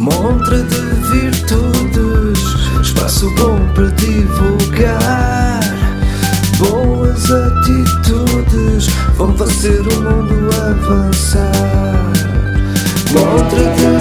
Montra de virtudes, espaço bom para divulgar. Boas atitudes vão fazer o mundo avançar. Montra de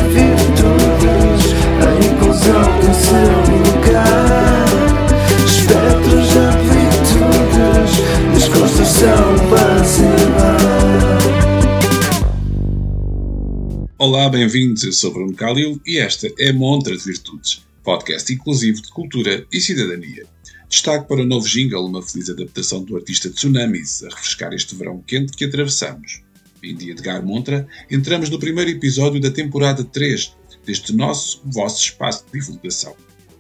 bem-vindos. Eu sou Bruno Calil e esta é Montra de Virtudes, podcast inclusivo de cultura e cidadania. Destaque para o novo jingle, uma feliz adaptação do artista Tsunamis, a refrescar este verão quente que atravessamos. Em dia de Gar Montra, entramos no primeiro episódio da temporada 3 deste nosso, vosso espaço de divulgação.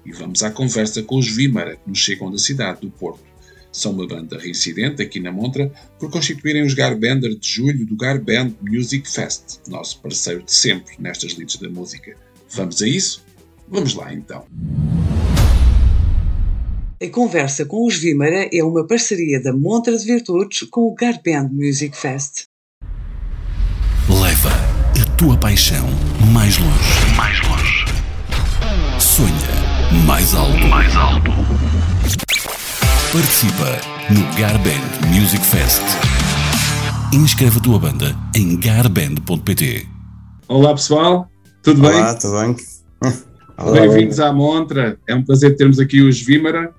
E vamos à conversa com os Vímara, que nos chegam da cidade do Porto. São uma banda reincidente aqui na Montra por constituírem os Garbender de julho do Garband Music Fest, nosso parceiro de sempre nestas lides da música. Vamos a isso? Vamos lá então. A conversa com os Vímara é uma parceria da Montra de Virtudes com o Garband Music Fest. Leva a tua paixão mais longe. Mais longe. Sonha mais alto. Mais alto. Participa no Garband Music Fest. Inscreve a tua banda em garband.pt. Olá pessoal, tudo Olá, tudo bem? bem? Bem-vindos à Montra, é um prazer termos aqui os Vímara.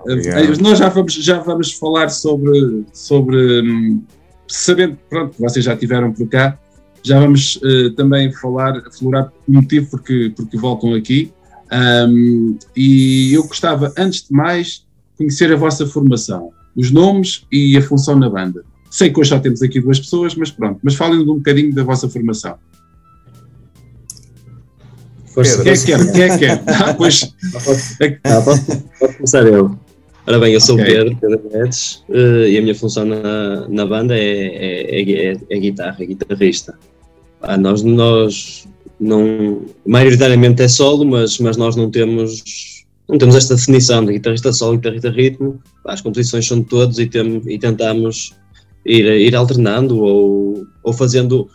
Obrigado. nós já vamos, já vamos falar sobre, sobre hum, sabendo pronto, que vocês já tiveram por cá, já vamos eh, também falar, aflorar o motivo porque, porque voltam aqui. Um, e eu gostava, antes de mais, conhecer a vossa formação, os nomes e a função na banda. Sei que hoje já temos aqui duas pessoas, mas pronto, mas falem-me um bocadinho da vossa formação. Pedro. Quem é que quer? Quem é que quer? Ah, pois, Ah, posso, posso começar eu. Ora bem, eu sou Ok. o Pedro, Pedro Guedes, eh, e a minha função na, na banda é, é, é, é guitarra, é guitarrista. Ah, nós, nós não, maioritariamente é solo, mas, mas nós não temos, não temos esta definição de guitarrista solo, guitarrista ritmo. As composições são de todos e, tem, e tentamos ir, ir alternando ou, ou fazendo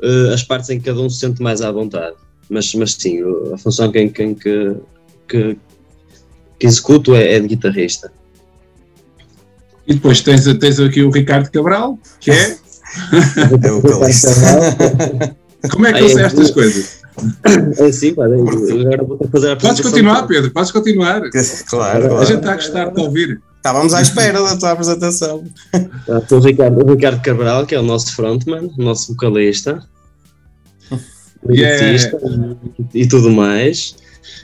eh, as partes em que cada um se sente mais à vontade. Mas, mas sim, a função quem, quem que, que, que executo é, é de guitarrista. e depois tens, tens aqui o Ricardo Cabral, que é. É o vocalista. Como é que eu é sei estas coisas? É sim, pá, agora vou fazer a Podes continuar, Pedro, podes continuar. Claro, A claro. gente está a gostar de ouvir. Estávamos à espera da tua apresentação. Tá, estou o Ricardo, o Ricardo Cabral, que é o nosso frontman, o nosso vocalista, Yeah. guitarrista e tudo mais.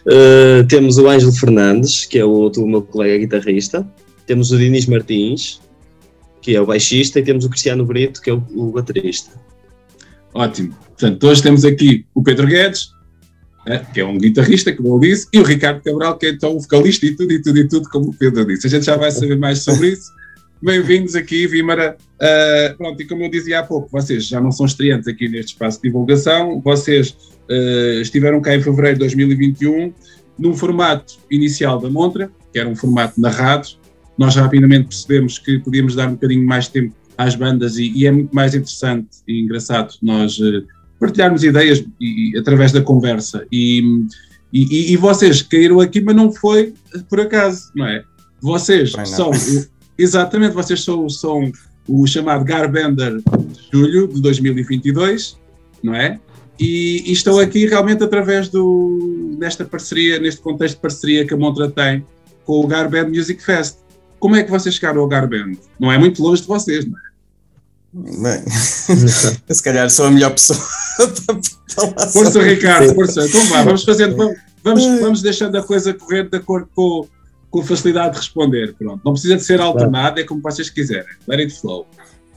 Uh, temos o Ângelo Fernandes, que é o outro meu colega guitarrista. Temos o Dinis Martins, que é o baixista, e temos o Cristiano Brito, que é o, o baterista. Ótimo. Portanto, hoje temos aqui o Pedro Guedes, né, que é um guitarrista, como eu disse, e o Ricardo Cabral, que é então o vocalista e tudo, e tudo, e tudo, como o Pedro disse. A gente já vai saber mais sobre isso. Bem-vindos aqui, Vímara. Ah, pronto, e como eu dizia há pouco, vocês já não são estreantes aqui neste espaço de divulgação, vocês ah, estiveram cá em fevereiro de 2021, num formato inicial da Montra, que era um formato narrado. Nós rapidamente percebemos que podíamos dar um bocadinho mais tempo às bandas e, e é muito mais interessante e engraçado nós eh, partilharmos ideias e, e através da conversa. E, e, vocês caíram aqui, mas não foi por acaso, não é? Vocês não. são, exatamente, vocês são, são o chamado Garbender de julho de 2022, não é? E, e estão aqui realmente através do, desta parceria, neste contexto de parceria que a Montra tem com o Garband Music Fest. Como é que vocês chegaram ao Garband? Não é muito longe de vocês, não é? Bem, eu se calhar sou a melhor pessoa para falar Força, sobre Ricardo, força. Então vá, vamos fazendo, vamos, vamos, vamos deixando a coisa correr de acordo com, com facilidade de responder. Pronto. Não precisa de ser alternado, é como vocês quiserem. Let it flow.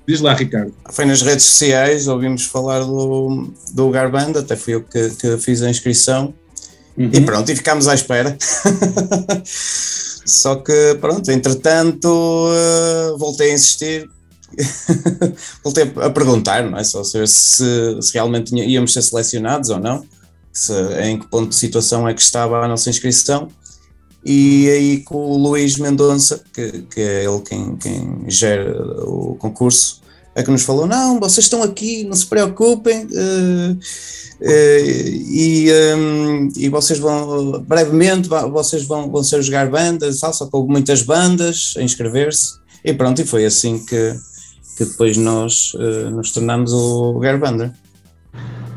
Diz lá, Ricardo. Foi nas redes sociais, ouvimos falar do, do Garband, até fui eu que, que fiz a inscrição. Uhum. E pronto, e ficámos à espera. Só que, pronto, entretanto, eh, voltei a insistir. voltei a perguntar, não é? Só saber se, se realmente íamos ser selecionados ou não, se, em que ponto de situação é que estava a nossa inscrição. E aí com o Luís Mendonça, que, que é ele quem, quem gera o concurso, é que nos falou: não, vocês estão aqui, não se preocupem. Uh, uh, e, um, e vocês vão, brevemente, vocês vão, vão ser jogar bandas, só que houve muitas bandas a inscrever-se, e pronto, e foi assim que, que depois nós uh, nos tornamos o Garbander.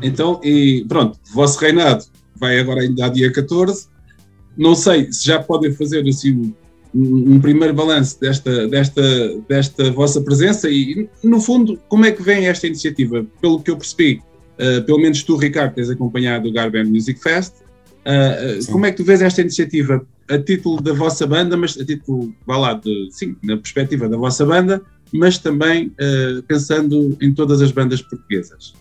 Então, e pronto, o vosso reinado vai agora ainda a dia 14. Não sei se já podem fazer assim um, primeiro balanço desta, desta, desta vossa presença e, no fundo, como é que vem esta iniciativa? Pelo que eu percebi, uh, pelo menos tu, Ricardo, tens acompanhado o Garben Music Fest. Uh, como é que tu vês esta iniciativa a título da vossa banda, mas a título, vá lá, de, sim, na perspectiva da vossa banda, mas também uh, pensando em todas as bandas portuguesas?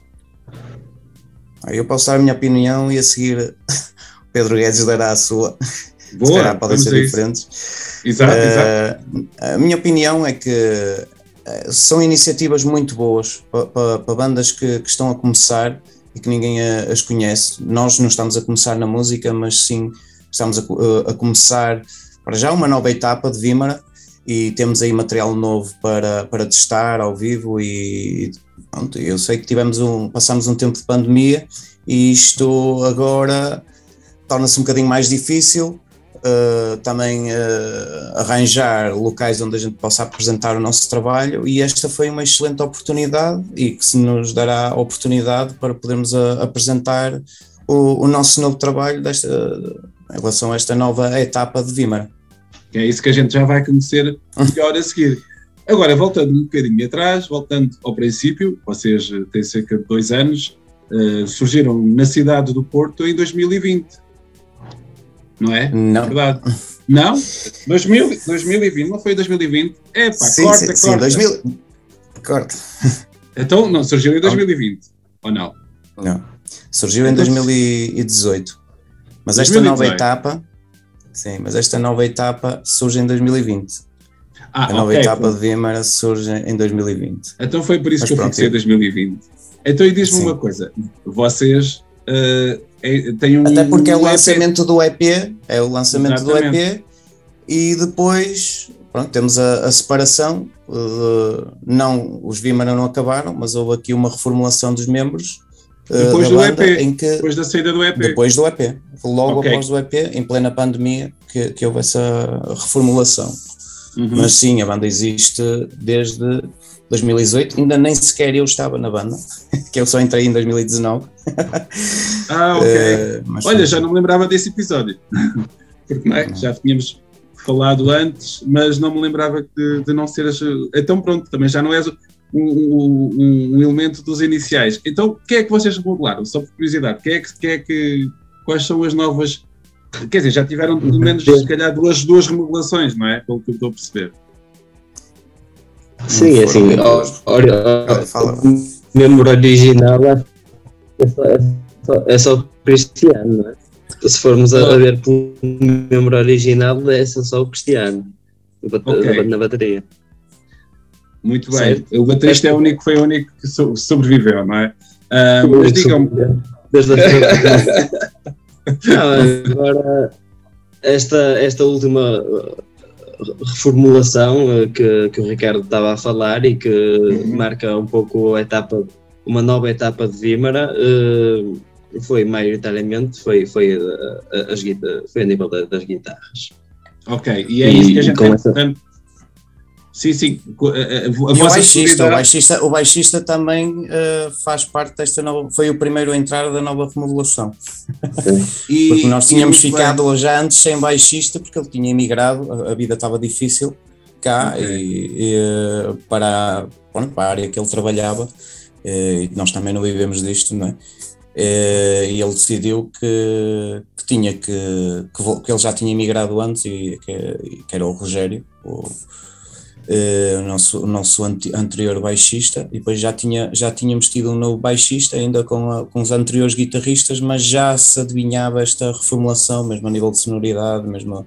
Eu posso dar a minha opinião e a seguir o Pedro Guedes dará a sua. Boa, Se calhar podem ser diferentes. Exato, uh, exato. A minha opinião é que uh, são iniciativas muito boas para, para, para bandas que, que, estão a começar e que ninguém as conhece. Nós não estamos a começar na música, mas sim estamos a, a começar para já uma nova etapa de Vimara e temos aí material novo para, para testar ao vivo e pronto, eu sei que tivemos um, passamos um tempo de pandemia e isto agora torna-se um bocadinho mais difícil uh, também uh, arranjar locais onde a gente possa apresentar o nosso trabalho e esta foi uma excelente oportunidade e que se nos dará a oportunidade para podermos uh, apresentar o, o, nosso novo trabalho desta, em relação a esta nova etapa de Vimara. É isso que a gente já vai conhecer melhor a seguir. Agora, voltando um bocadinho atrás, voltando ao princípio, vocês têm cerca de dois anos, uh, surgiram na cidade do Porto em 2020. Não é? Não. Verdade. Não? 2000, 2020, não foi 2020? É pá, sim, corta, sim, corta. Sim, 2000... Corta. Então, não, surgiu em 2020, ou não? Não. Surgiu em 2018. Mas esta 2018. nova etapa Sim, mas esta nova etapa surge em 2020. Ah, a nova ok, etapa pronto. de Vimara surge em 2020. Então foi por isso Mas que eu pronto, fixei eu- 2020. Então, e diz-me uma coisa: vocês eh, é- têm um. Até porque é o um EP lançamento do EP, é o lançamento do Exatamente. EP e depois pronto, temos a, a separação. uh, não, os Vimara não acabaram, mas houve aqui uma reformulação dos membros uh, Depois da do banda EP, que depois da saída do EP. depois do EP, logo Ok. após o EP, em plena pandemia, que, que houve essa reformulação. Uhum. Mas sim, a banda existe desde 2018, ainda nem sequer eu estava na banda, que eu só entrei em 2019. Ah, ok. Eh, mas Olha, sim. já não me lembrava desse episódio. Porque é? já tínhamos falado antes, mas não me lembrava de, de não seres. Então, pronto, também já não és um, um- um elemento dos iniciais. Então, o que é que vocês remodelaram? Só por curiosidade, que é que, que é que, quais são as novas. Quer dizer, já tiveram pelo menos, se calhar, duas, duas remodelações, não é? Pelo que eu estou a perceber. Sim, é assim, o membro original é só, é só, é só cristiano, não é? Se formos a, a ver pelo membro original, é só o cristiano na bate- Ok. na- na bateria. Muito bem. Certo. O baterista é o único, foi o único que so- sobreviveu, não é? Ah, mas digam-me, Desde a Não, agora, esta, esta última uh, reformulação uh, que, que o Ricardo estava a falar e que Uhum. marca um pouco a etapa, uma nova etapa de Vímara, uh, foi maioritariamente foi, foi, uh, as, foi a nível da- das guitarras. ok, e é E- isso que a e gente tem, essa- portanto, Sim, sim. A, a- a E o vossa baixista, o baixista, o baixista também eh, faz parte desta nova, foi o primeiro a entrar da nova remodelação. e- Porque nós tínhamos ficado já antes sem baixista, porque ele tinha emigrado, a, a vida estava difícil cá Ok. e, e, eh, para, pronto, para a área que ele trabalhava, eh, e nós também não vivemos disto, não é? Eh, E ele decidiu que, que tinha que, que, que ele já tinha emigrado antes e que, que era o Rogério, o, eh, o nosso, o nosso ante- anterior baixista, e depois já, tinha, já tínhamos tido um novo baixista, ainda com, a- com os anteriores guitarristas, mas já se adivinhava esta reformulação, mesmo a nível de sonoridade, mesmo.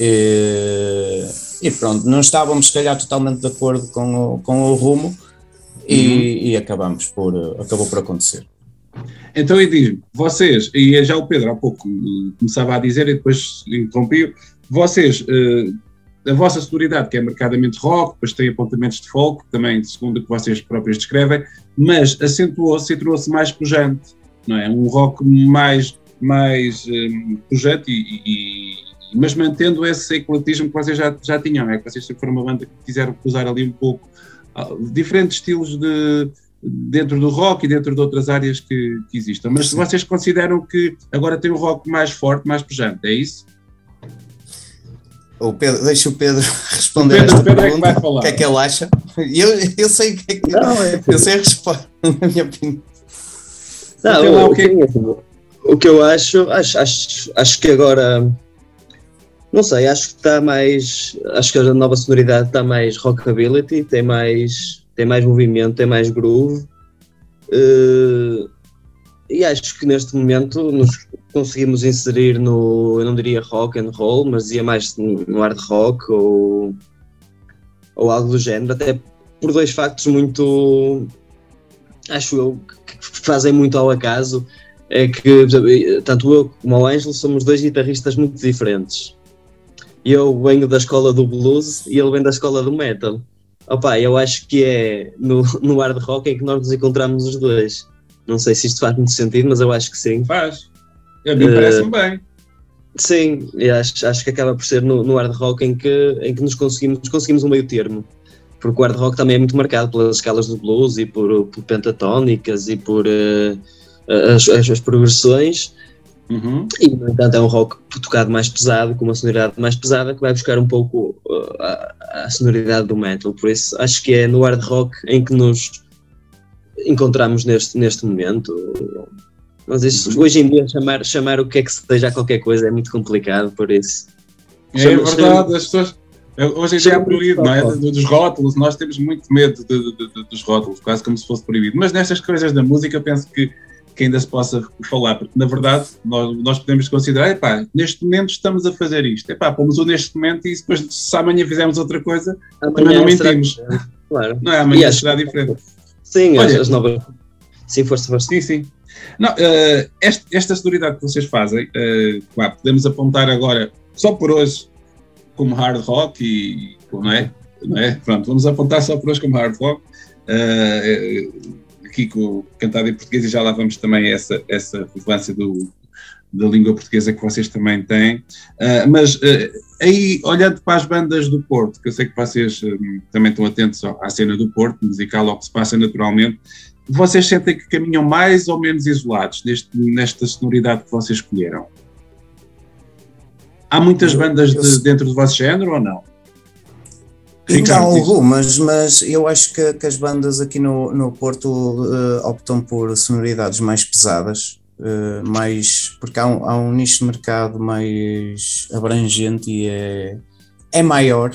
eh, e pronto, não estávamos, se calhar, totalmente de acordo com o, com o rumo, e, e acabamos por, eh, acabou por acontecer. Então, e diz-me, vocês, e já o Pedro há pouco eh, começava a dizer e depois interrompi vocês eh, a vossa sonoridade, que é marcadamente rock, depois tem apontamentos de folk, também segundo o que vocês próprios descrevem, mas acentuou-se e trouxe mais pujante, não é? Um rock mais, mais um, pujante e, e, mas mantendo esse ecletismo que vocês já, já tinham, é que vocês foram uma banda que quiseram usar ali um pouco uh, diferentes estilos de, dentro do rock e dentro de outras áreas que, que existam. Mas se vocês consideram que agora tem um rock mais forte, mais pujante, é isso? O Pedro, deixa o Pedro responder. O Pedro, esta Pedro pergunta, é que vai falar. O que é que ele acha? Eu, eu sei o que é que não, é, eu sei a resposta, na minha opinião. Não, o, o, que, o que eu acho, acho, acho, acho que agora não sei, acho que está mais. Acho que a nova sonoridade está mais rockability, tem mais tem mais movimento, tem mais groove. Uh, e acho que neste momento nos conseguimos inserir no, eu não diria rock and roll, mas ia mais no hard rock ou, ou algo do género, até por dois factos muito, acho eu, que fazem muito ao acaso, é que tanto eu como o Ângelo somos dois guitarristas muito diferentes. Eu venho da escola do blues e ele vem da escola do metal. Opa, eu acho que é no, no hard rock em que nós nos encontramos os dois. Não sei se isto faz muito sentido, mas eu acho que sim. Faz. A mim uh, parece-me bem. Sim, acho, acho que acaba por ser no, no hard rock em que, em que nos conseguimos, conseguimos um meio termo. Porque o hard rock também é muito marcado pelas escalas do blues e por, por pentatónicas e por uh, as, as, as progressões. Uhum. E, no entanto, é um rock tocado mais pesado, com uma sonoridade mais pesada, que vai buscar um pouco uh, a, a, sonoridade do metal. Por isso, acho que é no hard rock em que nos encontramos neste, neste momento. Mas isso, hoje em dia, chamar, chamar o que é que seja qualquer coisa é muito complicado, por isso. É chama, verdade, as pessoas. Hoje em dia é proibido, não é? Dos rótulos, nós temos muito medo de, de, de, dos rótulos, quase como se fosse proibido. Mas nestas coisas da música, penso que que ainda se possa falar, porque na verdade nós, nós podemos considerar, epá, neste momento estamos a fazer isto, epá, pomos o neste momento e depois se amanhã fizermos outra coisa, amanhã também não mentimos. Claro. Não é, amanhã será diferente. Sim, Olha, as novas. Sim, força, força. Sim, sim. Não, uh, esta, esta sonoridade que vocês fazem, uh, claro, podemos apontar agora, só por hoje, como hard rock e, não é? Não é? Pronto, vamos apontar só por hoje como hard rock. Uh, Kiko cantado em português e já lá vamos também a essa, essa relevância do, da língua portuguesa que vocês também têm. Uh, mas uh, aí, olhando para as bandas do Porto, que eu sei que vocês uh, também estão atentos à cena do Porto, musical, ao que se passa naturalmente, vocês sentem que caminham mais ou menos isolados neste, nesta sonoridade que vocês escolheram? Há muitas bandas de, dentro do vosso género ou não? Ricardo, Há algumas, mas eu acho que, que, as bandas aqui no, no Porto uh, optam por sonoridades mais pesadas, uh, mais, porque há um, há um, nicho de mercado mais abrangente e é, é maior.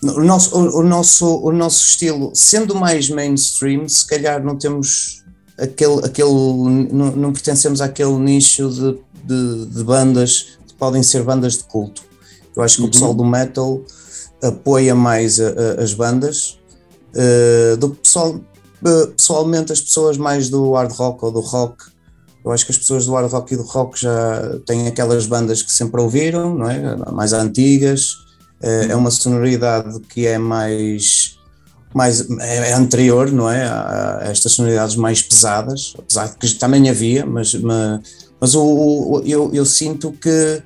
O nosso, o, o, nosso, o nosso estilo, sendo mais mainstream, se calhar não temos aquele, aquele não, não pertencemos àquele nicho de, de, de, bandas que podem ser bandas de culto. Eu acho que uhum. o pessoal do metal apoia mais a, a, as bandas. Uh, do pessoal, uh, pessoalmente, as pessoas mais do hard rock ou do rock, eu acho que as pessoas do hard rock e do rock já têm aquelas bandas que sempre ouviram, não é? mais antigas. Uh, é uma sonoridade que é mais. Mais, é, é anterior, não é? A, estas sonoridades mais pesadas, apesar de que também havia, mas, mas, o, eu, eu sinto que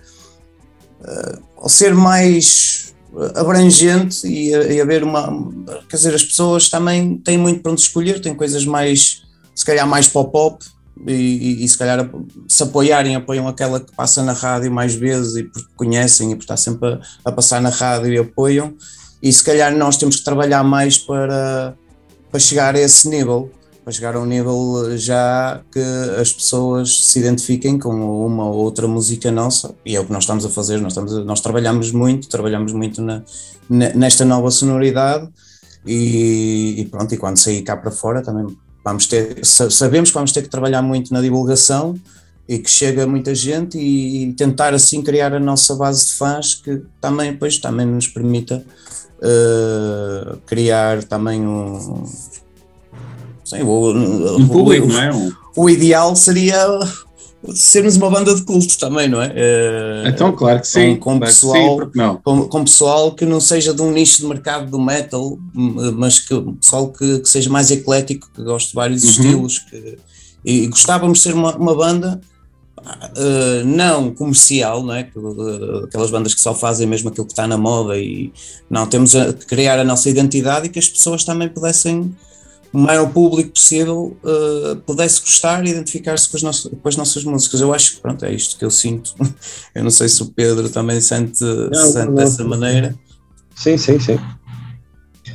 ao ser mais abrangente e, e haver uma. Quer dizer, as pessoas também têm muito para onde escolher, têm coisas mais, se calhar, mais pop-up. E, e, se calhar se apoiarem, apoiam aquela que passa na rádio mais vezes e porque conhecem e por estar sempre a, a, passar na rádio e apoiam. E se calhar nós temos que trabalhar mais para, para chegar a esse nível para chegar a um nível já que as pessoas se identifiquem com uma ou outra música nossa, e é o que nós estamos a fazer, nós, estamos a, nós trabalhamos muito, trabalhamos muito na, nesta nova sonoridade, e, e, pronto, e quando sair cá para fora também vamos ter, sabemos que vamos ter que trabalhar muito na divulgação, e que chega muita gente e, e tentar assim criar a nossa base de fãs que também, pois, também nos permita uh, criar também um, Sim, o, um público, o, não é? O ideal seria sermos uma banda de culto também, não é? Uh, então, claro que sim. Com, com claro pessoal, sim, não? Com, com, pessoal que não seja de um nicho de mercado do metal, mas que pessoal que, que seja mais eclético, que goste de vários uhum. estilos. Que, e, gostávamos de ser uma, uma banda uh, não comercial, não é? Aquelas bandas que só fazem mesmo aquilo que está na moda e não, temos a criar a nossa identidade e que as pessoas também pudessem o maior público possível uh, pudesse gostar e identificar-se com, com, as nossas músicas. Eu acho que pronto, é isto que eu sinto. Eu não sei se o Pedro também sente, não, sente não, dessa maneira. Sim, sim, sim.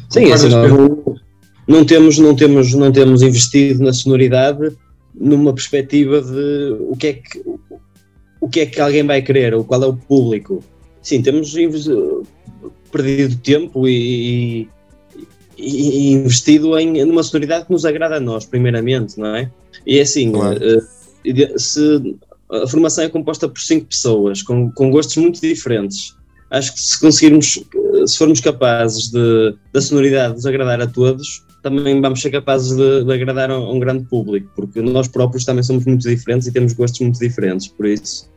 Sim, assim, não, não, temos, não, temos, não temos investido na sonoridade numa perspectiva de o que é que, o que, é que alguém vai querer, ou qual é o público. Sim, temos perdido tempo e, e, investido em numa sonoridade que nos agrada a nós, primeiramente, não é? E é assim, claro. uh, se a formação é composta por cinco pessoas com, com gostos muito diferentes, acho que se conseguirmos, se formos capazes de da sonoridade nos agradar a todos, também vamos ser capazes de, de agradar a um grande público, porque nós próprios também somos muito diferentes e temos gostos muito diferentes, por isso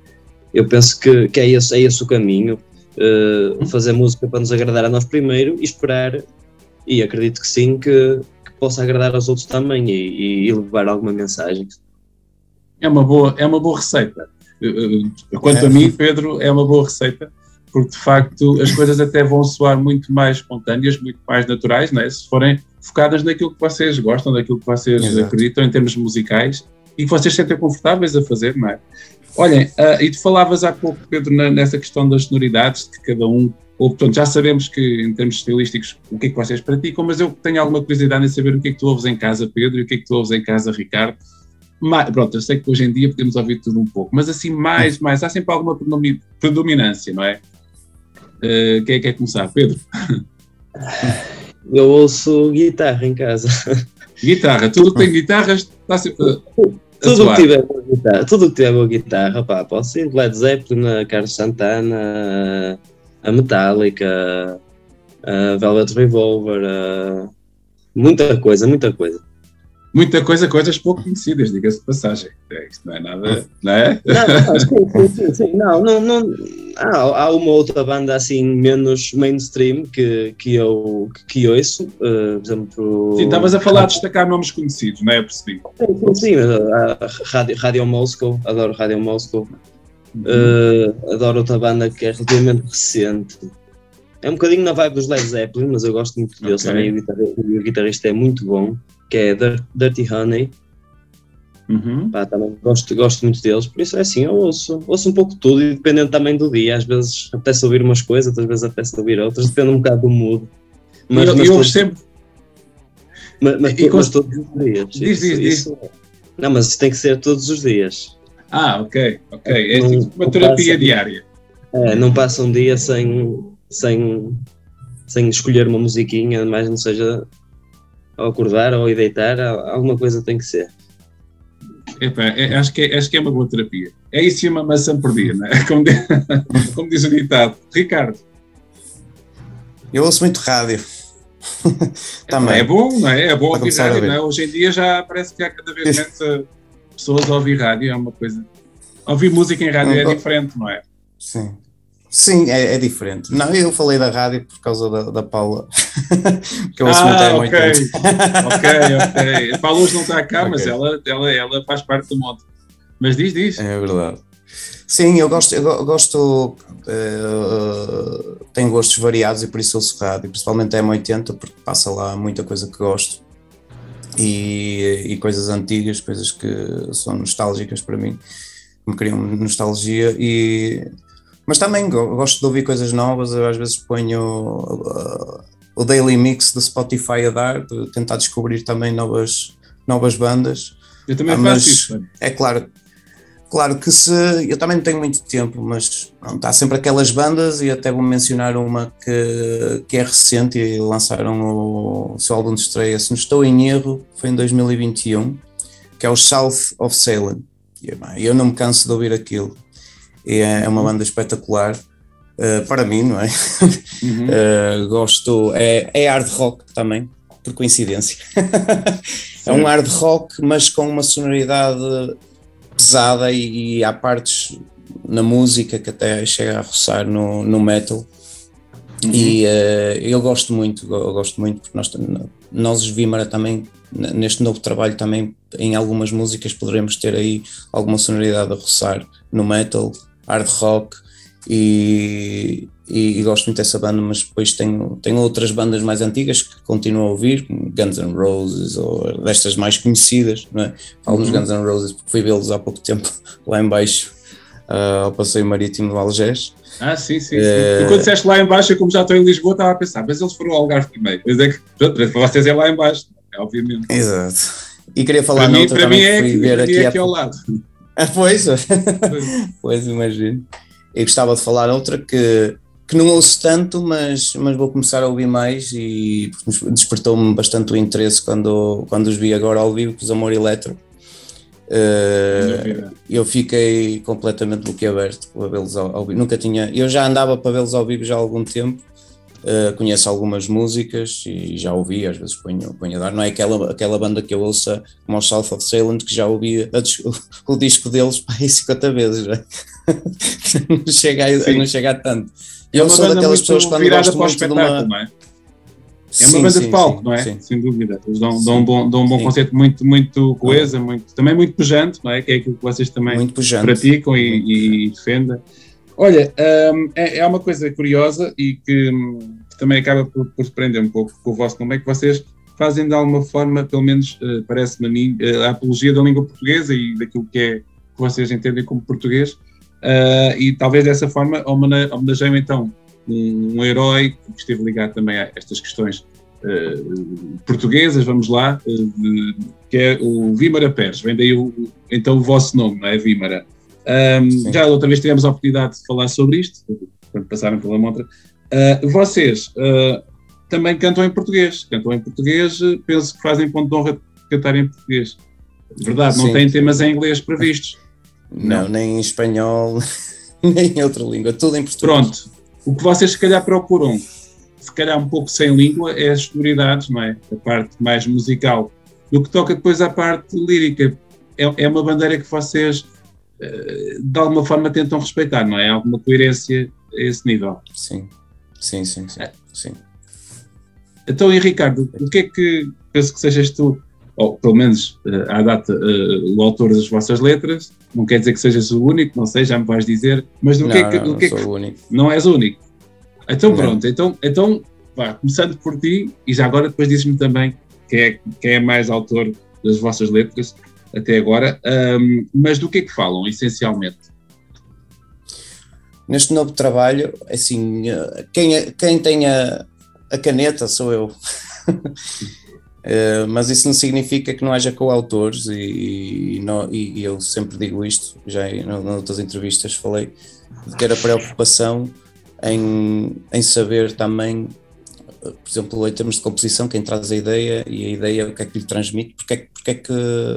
eu penso que, que é, esse, é esse o caminho, uh, fazer música para nos agradar a nós primeiro e esperar e acredito que sim, que, que possa agradar aos outros também e, e, levar alguma mensagem. É uma boa, é uma boa receita. Eh, eh, quanto é. a mim, Pedro, é uma boa receita, porque de facto as coisas até vão soar muito mais espontâneas, muito mais naturais, né? se forem focadas naquilo que vocês gostam, naquilo que vocês Exato. acreditam em termos musicais e que vocês sentem confortáveis a fazer, não é? Olhem, uh, e tu falavas há pouco, Pedro, na, nessa questão das sonoridades, de cada um ou, portanto, já sabemos que, em termos estilísticos, o que é que vocês praticam, mas eu tenho alguma curiosidade em saber o que é que tu ouves em casa, Pedro, e o que é que tu ouves em casa, Ricardo. Mas, pronto, eu sei que hoje em dia podemos ouvir tudo um pouco, mas assim, mais, mais, há sempre alguma predominância, não é? Uh, quem é que quer começar? Pedro? Eu ouço guitarra em casa. Guitarra, tudo que tem guitarras está sempre. Uh, tudo que tiver boa guitarra, tudo que tiver boa guitarra, pá, posso ir Led Zeppelin, Carlos Santana, a Metallica, a Velvet Revolver, a... muita coisa, muita coisa. Muita coisa, coisas pouco conhecidas, diga-se de passagem. É, isto não é nada, não é? Não, não, sim, sim, sim, não, não, não há, há, uma outra banda assim menos mainstream que, que eu que ouço, uh, por exemplo. Sim, estavas a falar de destacar nomes conhecidos, não é? Eu percebi. Sim, sim, sim a Rádio, Rádio Moscow, adoro Rádio Moscow. Uh, adoro outra banda que é relativamente recente. É um bocadinho na vibe dos Led Zeppelin, mas eu gosto muito deles okay. também. O guitarrista, é muito bom, que é Dirty Honey. Uhum. Pá, também gosto, gosto muito deles, por isso é assim, eu ouço, ouço um pouco tudo e dependendo também do dia. Às vezes apetece ouvir umas coisas, outras vezes apetece ouvir outras, depende um bocado do mood. Mas, eu, mas eu todos, sempre. Mas, mas, mas todos os dias. Diz, isso, diz, diz. Isso, não, mas isso tem que ser todos os dias. Ah, ok, ok. É não, tipo uma terapia passa, diária. É, não passa um dia sem, sem, sem escolher uma musiquinha, mais não seja ao acordar ou ao deitar, alguma coisa tem que ser. Epa, é, acho, que é, acho que é uma boa terapia. É isso e uma maçã por dia, não é? Como, diz, como diz o ditado. Ricardo. Eu ouço muito rádio. Também. É bom, não é? É bom ouvir rádio, não é? Hoje em dia já parece que há cada vez menos pessoas a ouvir rádio é uma coisa. Ouvir música em rádio é diferente, não é? Sim. Sim, é, é, diferente. Não, eu falei da rádio por causa da, da Paula, que eu ouço ah, muito ok, ok, ok. A Paula hoje não está cá, okay. mas ela, ela, ela faz parte do monte. Mas diz, diz. É verdade. Sim, eu gosto, eu gosto uh, tenho gostos variados e por isso ouço rádio, principalmente a M80, porque passa lá muita coisa que gosto e, e, coisas antigas, coisas que são nostálgicas para mim, me criam nostalgia e mas também gosto de ouvir coisas novas, eu às vezes ponho uh, o daily mix do Spotify a dar, tentar descobrir também novas, novas bandas. Eu também ah, faço isso. É claro, Claro que se. Eu também não tenho muito tempo, mas pronto, há sempre aquelas bandas, e até vou mencionar uma que, que é recente e lançaram o, o seu álbum de estreia, se não estou em erro, foi em 2021, que é o South of Salem. E eu não me canso de ouvir aquilo. É, é uma banda espetacular. Uh, para mim, não é? Uhum. Uh, gosto. É, é hard rock também, por coincidência. é um hard rock, mas com uma sonoridade pesada e, e há partes na música que até chega a roçar no, no metal. Uhum. E uh, eu gosto muito, eu gosto muito, porque nós, nós os Vimara também, neste novo trabalho também, em algumas músicas poderemos ter aí alguma sonoridade a roçar no metal, hard rock, e, e, e, gosto muito dessa banda, mas depois tenho, tenho outras bandas mais antigas que continuo a ouvir, Guns N' Roses ou destas mais conhecidas, não é? Falo uhum. Guns N' Roses porque fui vê-los há pouco tempo lá embaixo uh, ao passeio marítimo de Algés. Ah, sim, sim. sim. Uh, quando disseste lá embaixo, como já estou em Lisboa, estava a pensar, mas eles foram ao Algarve primeiro. Mas é que, para vocês é lá embaixo, é, obviamente. Exato. E queria falar para mim, para mim é aqui, ver aqui, é aqui ao lado. Ah, pois, pois imagino. Eu gostava de falar outra que que não ouço tanto, mas, mas vou começar a ouvir mais e despertou-me bastante o interesse quando, quando os vi agora ao vivo, com os Amor Eletro. Uh, eu fiquei completamente boquiaberto para vê-los ao, ao, vivo. Nunca tinha, eu já andava para vê-los ao vivo já há algum tempo. Uh, conheço algumas músicas e já ouvi, às vezes ponho, ponho a dar. Não é aquela, aquela banda que eu ouço como o South of Salem, que já ouvi o, o disco deles para aí 50 vezes. Já. não, chega a, não chega a tanto eu é sou daquelas pessoas quando virada para o espetáculo, uma... é? É uma sim, banda sim, de palco, não é? Sem dúvida. Eles dão, dão, um bom, dão um bom conceito muito, muito coesa, muito, também muito pujante, não é? Que é aquilo que vocês também praticam e, e defendem. Olha, um, é, é, uma coisa curiosa e que, que também acaba por, por surpreender um pouco com o vosso nome, é que vocês fazem de alguma forma, pelo menos uh, parece-me a mim, uh, a apologia da língua portuguesa e daquilo que é que vocês entendem como português, Uh, e talvez dessa forma homenageiam então um, um, herói que esteve ligado também a estas questões portuguesas, vamos lá, de, que é o Vímara Pérez, vem daí o, então o vosso nome, não é Vímara. Um, já outra vez tivemos a oportunidade de falar sobre isto, quando passaram pela montra. vocês também cantam em português, cantam em português, penso que fazem ponto de honra de cantar em português. Verdade, Sim. não têm temas em inglês previstos. Não, nem em espanhol, nem em outra língua, tudo em português. Pronto, o que vocês se calhar procuram, se calhar um pouco sem língua, é as sonoridades, não é? A parte mais musical. No que toca depois à parte lírica, é, é uma bandeira que vocês de alguma forma tentam respeitar, não é? Alguma coerência a esse nível. Sim, sim, sim, sim. Sim. Então, e Ricardo, o que é que penso que sejas tu ou pelo menos uh, à data, uh, o autor das vossas letras. Não quer dizer que sejas o único, não sei, já me vais dizer. Mas do não, que é que. Não, que, é que o único. Não és o único. Então pronto, então, então vá, começando por ti, e já agora depois dizes-me também quem é, quem é mais autor das vossas letras até agora. Um, mas do que é que falam, essencialmente? Neste novo trabalho, assim, eh, quem, é, quem tem a, a caneta sou eu. Uh, mas isso não significa que não haja coautores e, e, e, eu sempre digo isto, já em, em outras entrevistas falei, de ter a preocupação em, em saber também, por exemplo, em termos de composição, quem traz a ideia e a ideia o que é que lhe transmite, porque é, porque é, que,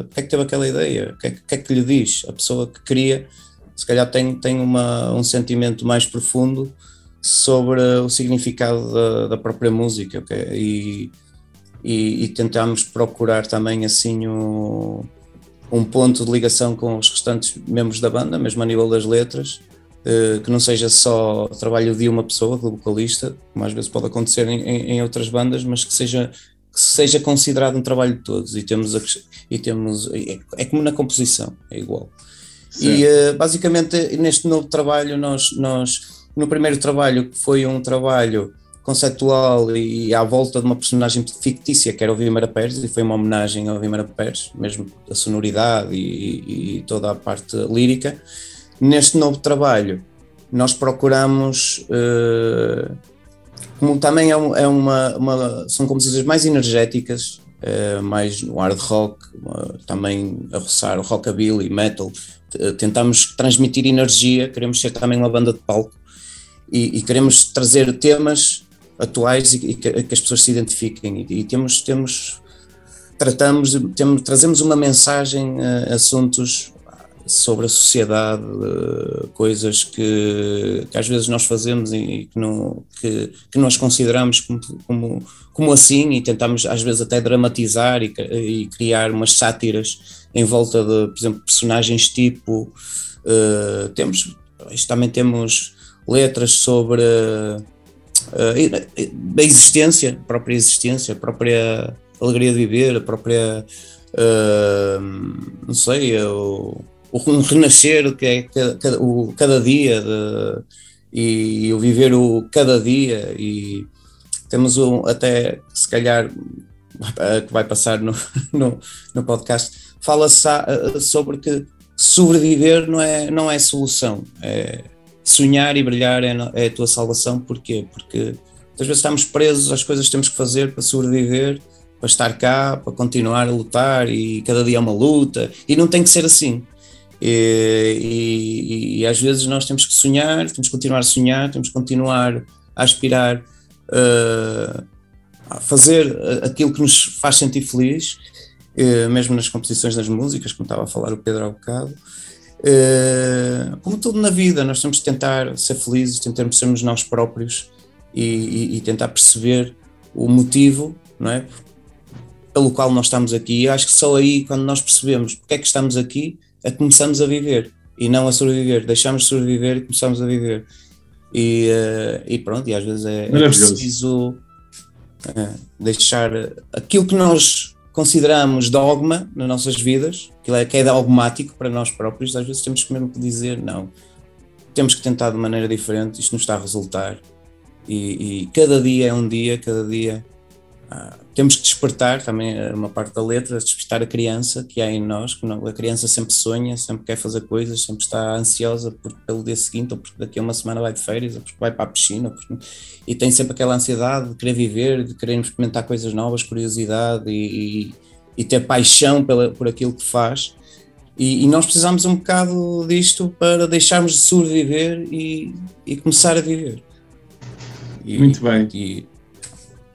porque é que teve aquela ideia, o que, é, que é que lhe diz, a pessoa que cria se calhar tem, tem uma, um sentimento mais profundo sobre o significado da, da própria música e e, e tentamos procurar também assim o, um ponto de ligação com os restantes membros da banda, mesmo a nível das letras, eh, que não seja só trabalho de uma pessoa, do vocalista, como às vezes pode acontecer em, em outras bandas, mas que seja que seja considerado um trabalho de todos e temos a, e temos é, é, como na composição é igual Sim. e uh, basicamente neste novo trabalho nós nós no primeiro trabalho que foi um trabalho conceptual e à volta de uma personagem fictícia que era o Vimara Pérez e foi uma homenagem ao Vimara Pérez, mesmo a sonoridade e, e, toda a parte lírica. Neste novo trabalho nós procuramos, uh, como também é, é uma, uma, são composições mais energéticas, uh, mais no hard rock, uh, também a roçar o rockabilly, metal, tentamos transmitir energia, queremos ser também uma banda de palco e, e queremos trazer temas atuais e, que, que, as pessoas se identifiquem. E, e temos temos tratamos temos trazemos uma mensagem a assuntos sobre a sociedade, uh, coisas que, que, às vezes nós fazemos e que, não, que, que nós consideramos como, como, como assim e tentamos às vezes até dramatizar e, e criar umas sátiras em volta de, por exemplo, personagens tipo. Uh, temos, também temos letras sobre uh, a existência, a própria existência, a própria alegria de viver, a própria. não sei, o o renascer que é cada, o, cada dia de, e, o viver o cada dia e temos um, até se calhar que vai passar no, no, no podcast fala eh, sobre que sobreviver não é, não é solução é sonhar e brilhar é, é a tua salvação porquê? porque às vezes estamos presos às coisas que temos que fazer para sobreviver para estar cá, para continuar a lutar e cada dia é uma luta e não tem que ser assim e, e, e, às vezes nós temos que sonhar, temos que continuar a sonhar, temos que continuar a aspirar uh, a fazer aquilo que nos faz sentir feliz, uh, mesmo nas composições das músicas, como estava a falar o Pedro há bocado. Uh, como tudo na vida, nós temos que tentar ser felizes, tentarmos sermos nós próprios e, e, tentar perceber o motivo, não é? Pelo qual nós estamos aqui. Acho que só aí, quando nós percebemos porque é que estamos aqui, a começamos a viver e não a sobreviver. Deixamos de sobreviver e começamos a viver. E, uh, e pronto, e às vezes é, é preciso uh, deixar aquilo que nós consideramos dogma nas nossas vidas, aquilo é, que é dogmático para nós próprios, às vezes temos que mesmo dizer não. Temos que tentar de maneira diferente, isto não está a resultar. E, e cada dia é um dia, cada dia temos que despertar, também é uma parte da letra, despertar a criança que há em nós, que não, a criança sempre sonha, sempre quer fazer coisas, sempre está ansiosa por, pelo dia seguinte, ou porque daqui a uma semana vai de férias, ou porque vai para a piscina, porque, e tem sempre aquela ansiedade de querer viver, de querer experimentar coisas novas, curiosidade e, e, e ter paixão pela, por aquilo que faz. E, e, nós precisamos um bocado disto para deixarmos de sobreviver e, e começar a viver. Muito bem.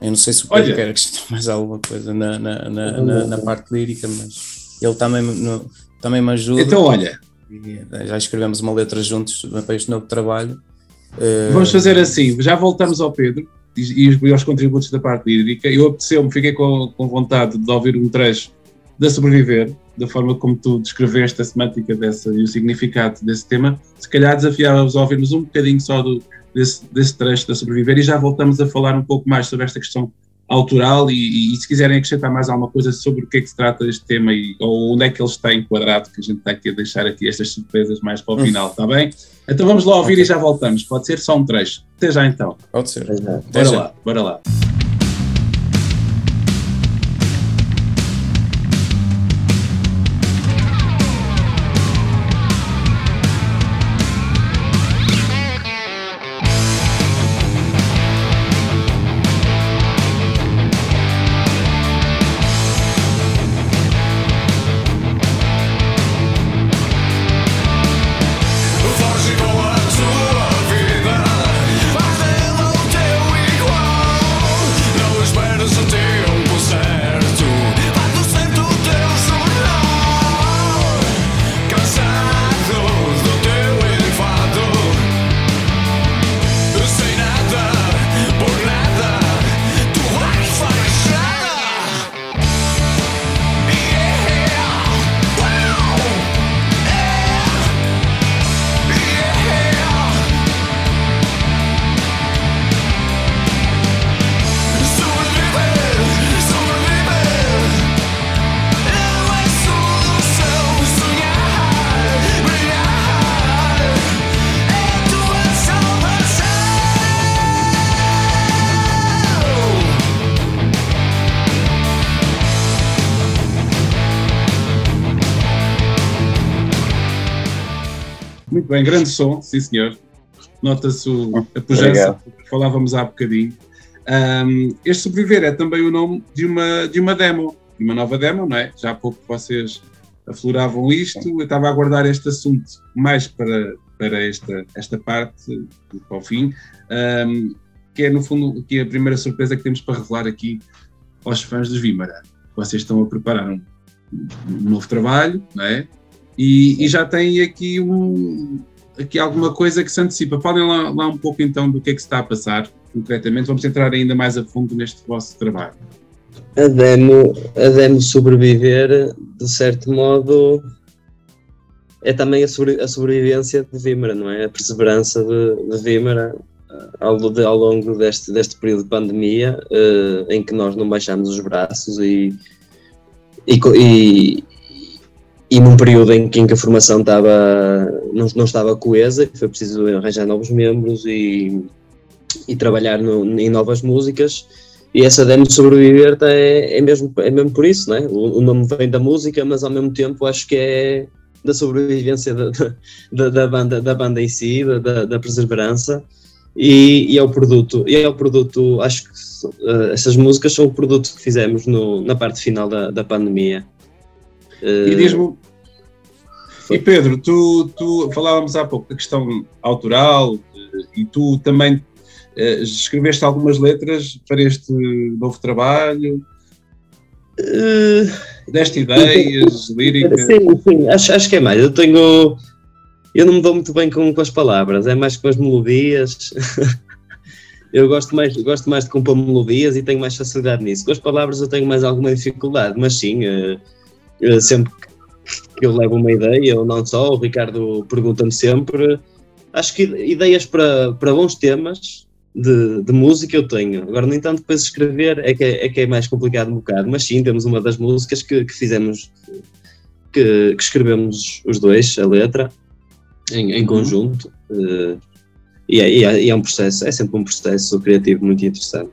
Eu não sei se o Pedro Olha, quer acrescentar mais alguma coisa na, na, na, na, na parte lírica, mas ele também, no, também me ajuda. Então, olha. Já escrevemos uma letra juntos para este novo trabalho. Eh, Vamos fazer assim, já voltamos ao Pedro e, e aos contributos da parte lírica. Eu apeteceu-me, fiquei com, com vontade de ouvir um trecho da Sobreviver, da forma como tu descreveste a semântica dessa e o significado desse tema. Se calhar desafiava-vos a ouvirmos um bocadinho só do, desse, desse trecho da Sobreviver e já voltamos a falar um pouco mais sobre esta questão autoral e, e, e, se quiserem acrescentar mais alguma coisa sobre o que é que se trata este tema e, ou onde é que ele está enquadrado, que a gente está aqui a deixar aqui estas surpresas mais para o final, está bem? Então vamos lá ouvir okay. e já voltamos. Pode ser só um trecho. Até já então. Pode ser. Bora lá, bora lá. Bem, grande som, sim senhor. Nota-se a pujança que falávamos há bocadinho. Um, este Sobreviver é também o nome de uma, de uma demo, de uma nova demo, não é? Já há pouco vocês afloravam isto, eu estava a guardar este assunto mais para, para esta, esta parte, para o fim, um, que é no fundo que é a primeira surpresa que temos para revelar aqui aos fãs dos Vimara. Vocês estão a preparar um, um novo trabalho, não é? E, e já tem aqui, um, aqui alguma coisa que se antecipa. Falem lá, lá um pouco então do que é que se está a passar, concretamente. Vamos entrar ainda mais a fundo neste vosso trabalho. A demo, a demo sobreviver, de certo modo, é também a, sobre, a sobrevivência de Vimera, não é? A perseverança de, de Vimera ao, de, ao longo deste, deste período de pandemia, uh, em que nós não baixamos os braços e, e, e, e num período em que, em que a formação estava, não, não estava coesa, foi preciso arranjar novos membros e, e trabalhar no, em novas músicas. E essa demo de sobreviver é, é, mesmo, é mesmo por isso, né? O, o nome vem da música, mas ao mesmo tempo acho que é da sobrevivência da, da, da banda, da banda em si, da, da perseverança e, e, é o produto, e é o produto, acho que uh, essas músicas são o produto que fizemos no, na parte final da, da pandemia. E diz-me, e Pedro, tu, tu falávamos há pouco da questão autoral e tu também uh, escreveste algumas letras para este novo trabalho. Uh, Deste ideias, líricas? Sim, sim, acho, acho que é mais. Eu tenho eu não me dou muito bem com, com as palavras, é mais com as melodias. eu gosto mais, gosto mais de compor melodias e tenho mais facilidade nisso. Com as palavras eu tenho mais alguma dificuldade, mas sim, uh, sempre que eu levo uma ideia, ou não só, o Ricardo pergunta-me sempre. Acho que ideias para, para bons temas de, de música eu tenho. Agora, no entanto, depois escrever é que é, é, que é mais complicado um bocado, mas sim, temos uma das músicas que, que fizemos, que, que escrevemos os dois, a letra em, em conjunto. Uh, e, é, e, é, e, é, um processo, é sempre um processo criativo muito interessante.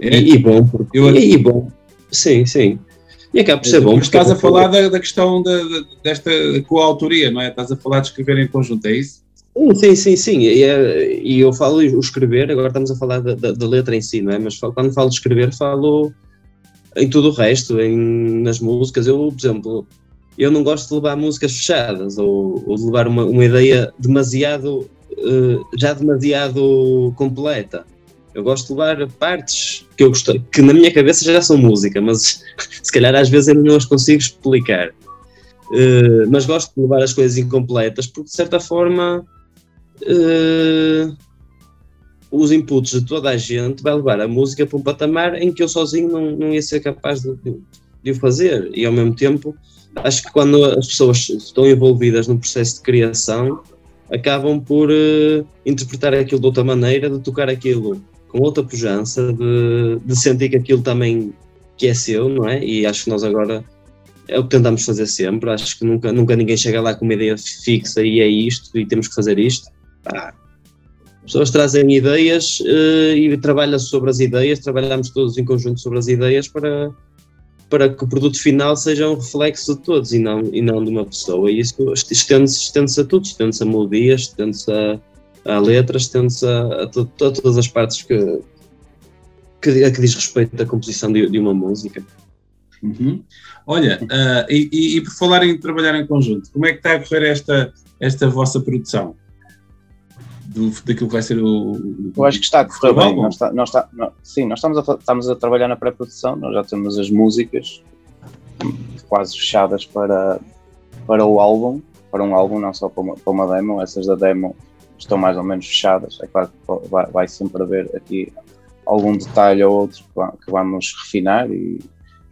É. E, e, bom, porque, Eu... e, bom, sim, sim. E acaba por ser bom. Estás a falar da, da questão da, desta coautoria, não é? Estás a falar de escrever em conjunto, é isso? Sim, sim, sim. E, é, e eu falo o escrever, agora estamos a falar da, da, da, letra em si, não é? Mas quando falo de escrever, falo em tudo o resto, em, nas músicas. Eu, por exemplo, eu não gosto de levar músicas fechadas ou, ou de levar uma, uma ideia demasiado, uh, já demasiado completa. Eu gosto de levar partes que eu gostei, que na minha cabeça já são música, mas se calhar às vezes ainda não as consigo explicar. Uh, mas gosto de levar as coisas incompletas porque de certa forma uh, os inputs de toda a gente vai levar a música para um patamar em que eu sozinho não, não ia ser capaz de, de o fazer e ao mesmo tempo acho que quando as pessoas estão envolvidas no processo de criação, acabam por uh, interpretar aquilo de outra maneira, de tocar aquilo com outra pujança, de, de sentir que aquilo também que é seu, não é? E acho que nós agora é o que tentamos fazer sempre. Acho que nunca, nunca ninguém chega lá com uma ideia fixa e é isto e temos que fazer isto. Ah, as pessoas trazem ideias uh, e trabalham sobre as ideias, trabalhamos todos em conjunto sobre as ideias para, para que o produto final seja um reflexo de todos e não, e não de uma pessoa. E isso estende-se estende a tudo, estende-se a melodias, estende-se a, a letras, estende-se a, a, to, a, todas as partes que, que, a que diz respeito à composição de, de uma música. Uhum. Olha, uh, e, e, e, por falar em trabalhar em conjunto, como é que está a correr esta, esta vossa produção? do, daquilo que vai ser o. Eu acho que está a correr bem. Nós está, nós está, nós, sim, nós estamos a, estamos a trabalhar na pré-produção, nós já temos as músicas quase fechadas para, para o álbum, para um álbum, não só para uma, para uma demo. Essas da demo estão mais ou menos fechadas. É claro que vai, vai sempre haver aqui algum detalhe ou outro que vamos refinar e,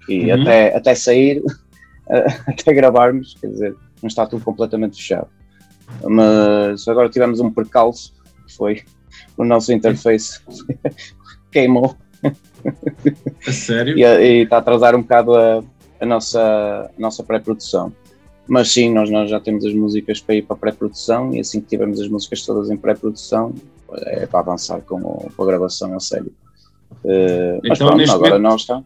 e uhum. até, até sair, até gravarmos, quer dizer, não está tudo completamente fechado. Mas agora tivemos um percalço, que foi o nosso interface queimou. A sério? e, está a atrasar um bocado a, a nossa, a nossa pré-produção. Mas sim, nós, nós já temos as músicas para ir para a pré-produção e assim que tivermos as músicas todas em pré-produção é para avançar com, com a gravação a sério. Uh, mas então, pronto, agora momento, não está.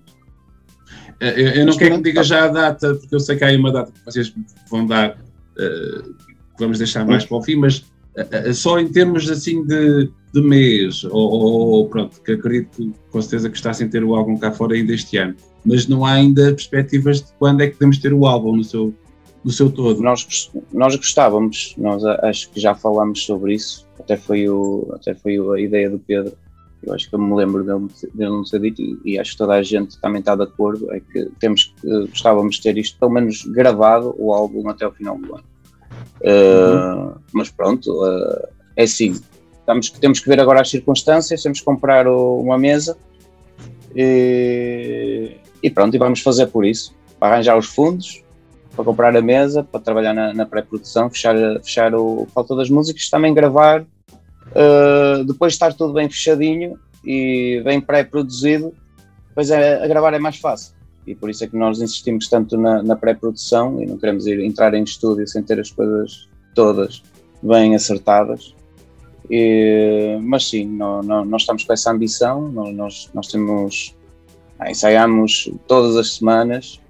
Eu, eu não quero que me diga já a data, porque eu sei que há aí uma data que vocês vão dar uh, vamos deixar mais para o fim, mas uh, só em termos assim de, de mês, ou, ou, pronto, que acredito que, com certeza que está sem ter o álbum cá fora ainda este ano, mas não há ainda perspectivas de quando é que podemos ter o álbum no seu, no seu todo. Nós, nós gostávamos, nós acho que já falámos sobre isso, até foi, o, até foi a ideia do Pedro eu acho que eu me lembro dele, não ter dito, e, e, acho que toda a gente também está de acordo, é que temos que, gostávamos de ter isto pelo menos gravado, o álbum até o final do ano. Uh, uhum. Mas pronto, uh, é assim, temos, temos que ver agora as circunstâncias, temos que comprar o, uma mesa e, e, pronto, e vamos fazer por isso, arranjar os fundos, para comprar a mesa, para trabalhar na, na pré-produção, fechar, fechar o falta das músicas, também gravar Uh, depois de estar tudo bem fechadinho e bem pré-produzido, depois é, a gravar é mais fácil. E por isso é que nós insistimos tanto na, na pré-produção e não queremos ir, entrar em estúdio sem ter as coisas todas bem acertadas. E, mas sim, não, não, nós estamos com essa ambição, nós, nós temos, ah, ensaiamos todas as semanas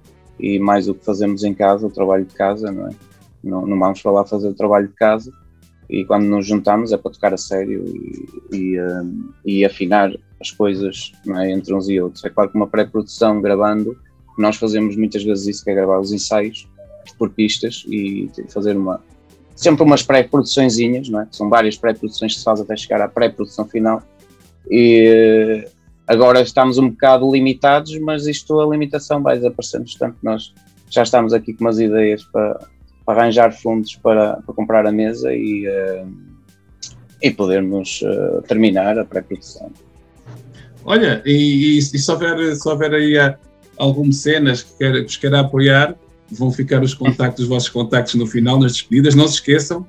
e mais o que fazemos em casa, o trabalho de casa, não é? Não, não vamos falar fazer o trabalho de casa, e quando nos juntamos é para tocar a sério e, e, um, e afinar as coisas é, entre uns e outros. É claro que uma pré-produção gravando, nós fazemos muitas vezes isso, que é gravar os ensaios por pistas e fazer uma sempre umas pré-produçõezinhas, não é? São várias pré-produções que se faz até chegar à pré-produção final e agora estamos um bocado limitados, mas isto a limitação vai desaparecendo, portanto nós já estamos aqui com umas ideias para para arranjar fundos para, para comprar a mesa e, uh, e podermos uh, terminar a pré-produção. Olha, e, e, e, se, houver, se houver aí uh, algum cenas que, quer, que vos queira apoiar, vão ficar os contactos, os vossos contactos no final, nas despedidas, não se esqueçam,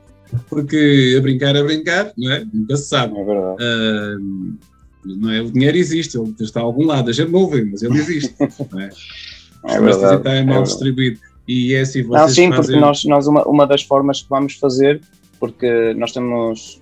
porque a brincar, a brincar, não é? Nunca se sabe. É verdade. Uh, não é? O dinheiro existe, ele está a algum lado, a gente não vê, mas ele existe. não é? É verdade, está é mal distribuído. E é assim, vocês Não, sim, fazem... porque nós, nós uma, uma das formas que vamos fazer, porque nós temos,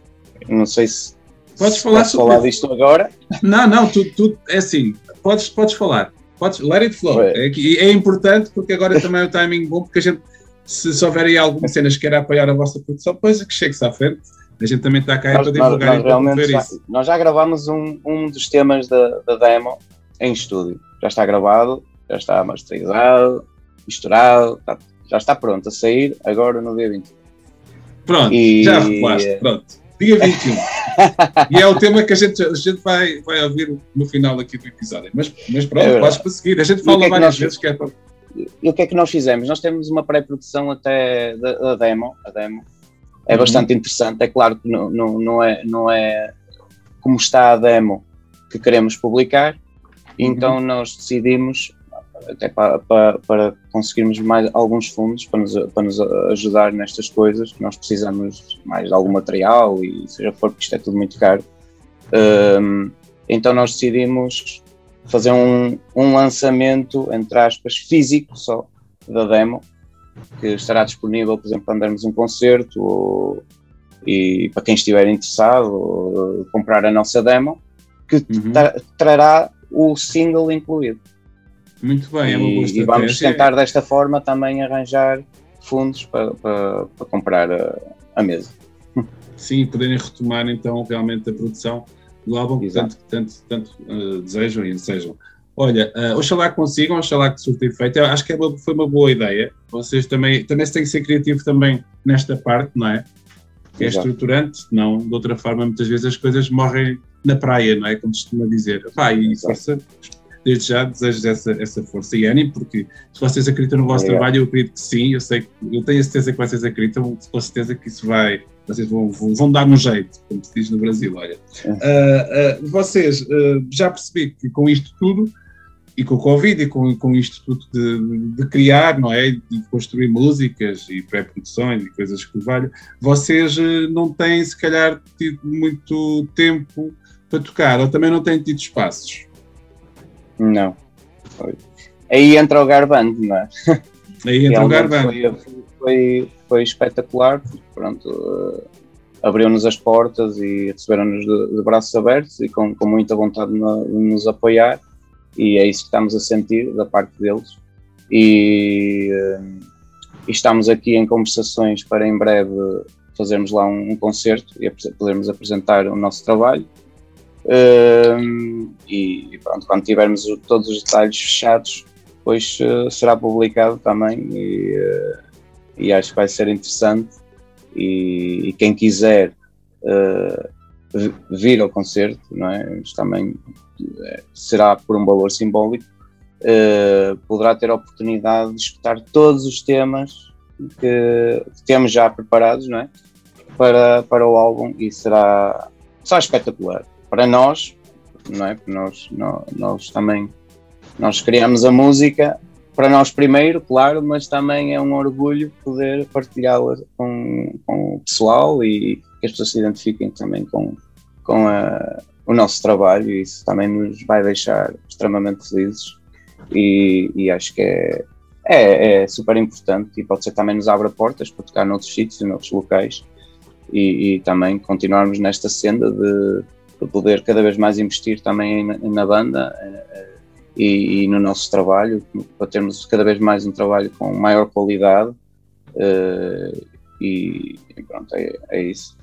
não sei se podes falar sobre falar disto agora. Não, não, tu, tu é assim, podes, podes falar, podes, let it flow. É, é importante porque agora também é o timing bom, porque a gente, se, se houver aí algumas cenas que queira apoiar a vossa produção, depois é que chegue-se à frente. A gente também está cá nós, para divulgar nós, nós realmente já, isso. Nós já gravámos um, um dos temas da, da demo em estúdio. Já está gravado, já está masterizado, misturado, está, já está pronto a sair agora no dia 21. Pronto, e... já arrumaste, pronto. Dia 21. e é o tema que a gente, a gente vai, vai ouvir no final aqui do episódio. Mas, mas pronto, é vais para seguir. A gente fala é várias nós, vezes que é para. E o que é que nós fizemos? Nós temos uma pré-produção até da, da, demo. A demo é uhum. bastante interessante. É claro que não, não, não, é, não é como está a demo que queremos publicar. Então uhum. nós decidimos até para, para, para, conseguirmos mais alguns fundos para nos, para nos ajudar nestas coisas, nós precisamos mais de algum material e seja for, porque isto é tudo muito caro. Um, então nós decidimos fazer um, um lançamento, entre aspas, físico só, da demo, que estará disponível, por exemplo, para andarmos um concerto ou, e para quem estiver interessado comprar a nossa demo, que uhum. trará o single incluído. Muito bem, é uma boa E vamos tentar desta forma também arranjar fundos para, para, para comprar a, a, mesa. Sim, poderem retomar então realmente a produção do álbum que tanto, tanto, tanto uh, desejam e desejam. Olha, uh, oxalá consigam, oxalá que surta efeito. Eu acho que é uma, foi uma boa ideia. Vocês também, também se têm que ser criativo também nesta parte, não é? Que é Exato. estruturante, não, de outra forma, muitas vezes as coisas morrem na praia, não é? Como costuma dizer. Pá, e força, desde já desejo essa, essa força e ânimo, porque se vocês acreditam no vosso Obrigado. trabalho, eu acredito que sim, eu sei, eu tenho a certeza que vocês acreditam, com certeza que isso vai, vocês vão, vão, vão dar um jeito, como se diz no Brasil, olha. Uh, uh, vocês, uh, já percebi que com isto tudo, e com o Covid e com, com isto tudo de, de, criar, não é? De construir músicas e pré-produções e coisas que valham, vocês não têm, se calhar, tido muito tempo para tocar, ou também não têm tido espaços. Não. Aí entra o Garband, não é? Aí entra o Garband. Foi, foi, foi, espetacular, porque pronto, uh, abriu-nos as portas e receberam-nos de, de, braços abertos e com, com muita vontade de, de nos apoiar e é isso que estamos a sentir da parte deles. E, uh, e, estamos aqui em conversações para em breve fazermos lá um, um concerto e podermos apresentar o nosso trabalho e pronto, quando tivermos todos os detalhes fechados, depois uh, será publicado também e, uh, e, acho que vai ser interessante. E, e quem quiser uh, vi- vir ao concerto, não é? Mas também eh, será por um valor simbólico, eh, poderá ter a oportunidade de escutar todos os temas que, que temos já preparados, não é? Para, para o álbum e será, será espetacular. Para nós, não é? Porque nós, nó- nós também nós criamos a música para nós primeiro, claro, mas também é um orgulho poder partilhá-la com, com o pessoal e que as pessoas se identifiquem também com, com a- o nosso trabalho e isso também nos vai deixar extremamente felizes e, e acho que é, é, é super importante e pode ser também nos abra portas para tocar noutros sítios noutros locais e, e também continuarmos nesta senda de, de poder cada vez mais investir também na, na banda eh, eh, e, e no nosso trabalho, para termos cada vez mais um trabalho com maior qualidade. eh, e, e pronto, é, é isso.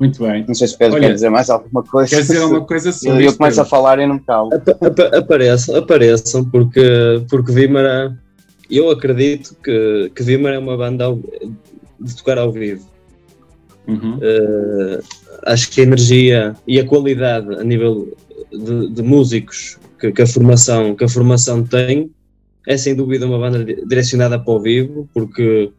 Muito bem. Não sei se o Pedro Olha, quer dizer mais alguma coisa. Quer dizer alguma coisa Eu, sobre eu isto, começo a falar e não me calo. Apa- Apareçam, apareçam, porque, porque Vimara, eu acredito que, que Vimara é uma banda ao- de tocar ao vivo. Uhum. Eh, acho que a energia e a qualidade a nível de, de músicos que, que a formação, que a formação tem é sem dúvida uma banda di- direcionada para o vivo, porque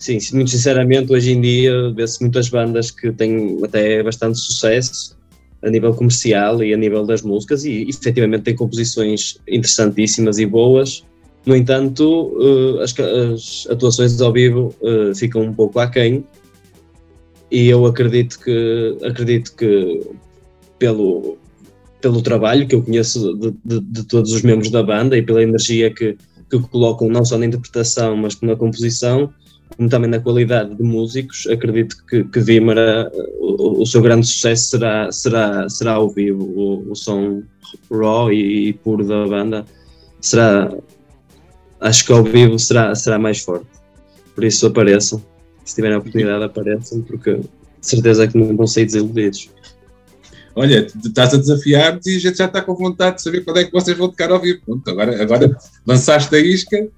sim, muito sinceramente hoje em dia vê-se muitas bandas que têm até bastante sucesso a nível comercial e a nível das músicas e efetivamente têm composições interessantíssimas e boas. No entanto, eh, as, as atuações ao vivo eh, ficam um pouco aquém e eu acredito que acredito que pelo pelo trabalho que eu conheço de, de- de todos os membros da banda e pela energia que, que colocam não só na interpretação mas na composição como também na qualidade de músicos acredito que, que Vimara o, o seu grande sucesso será será será ao vivo. O, o som raw e, e puro da banda será acho que ao vivo será será mais forte. Por isso apareçam. Se tiverem a oportunidade apareçam porque de certeza que não vão sair desiludidos. Olha, estás a desafiar-nos e a gente já está com vontade de saber quando é que vocês vão tocar ao vivo. Pronto, agora, agora lançaste a isca,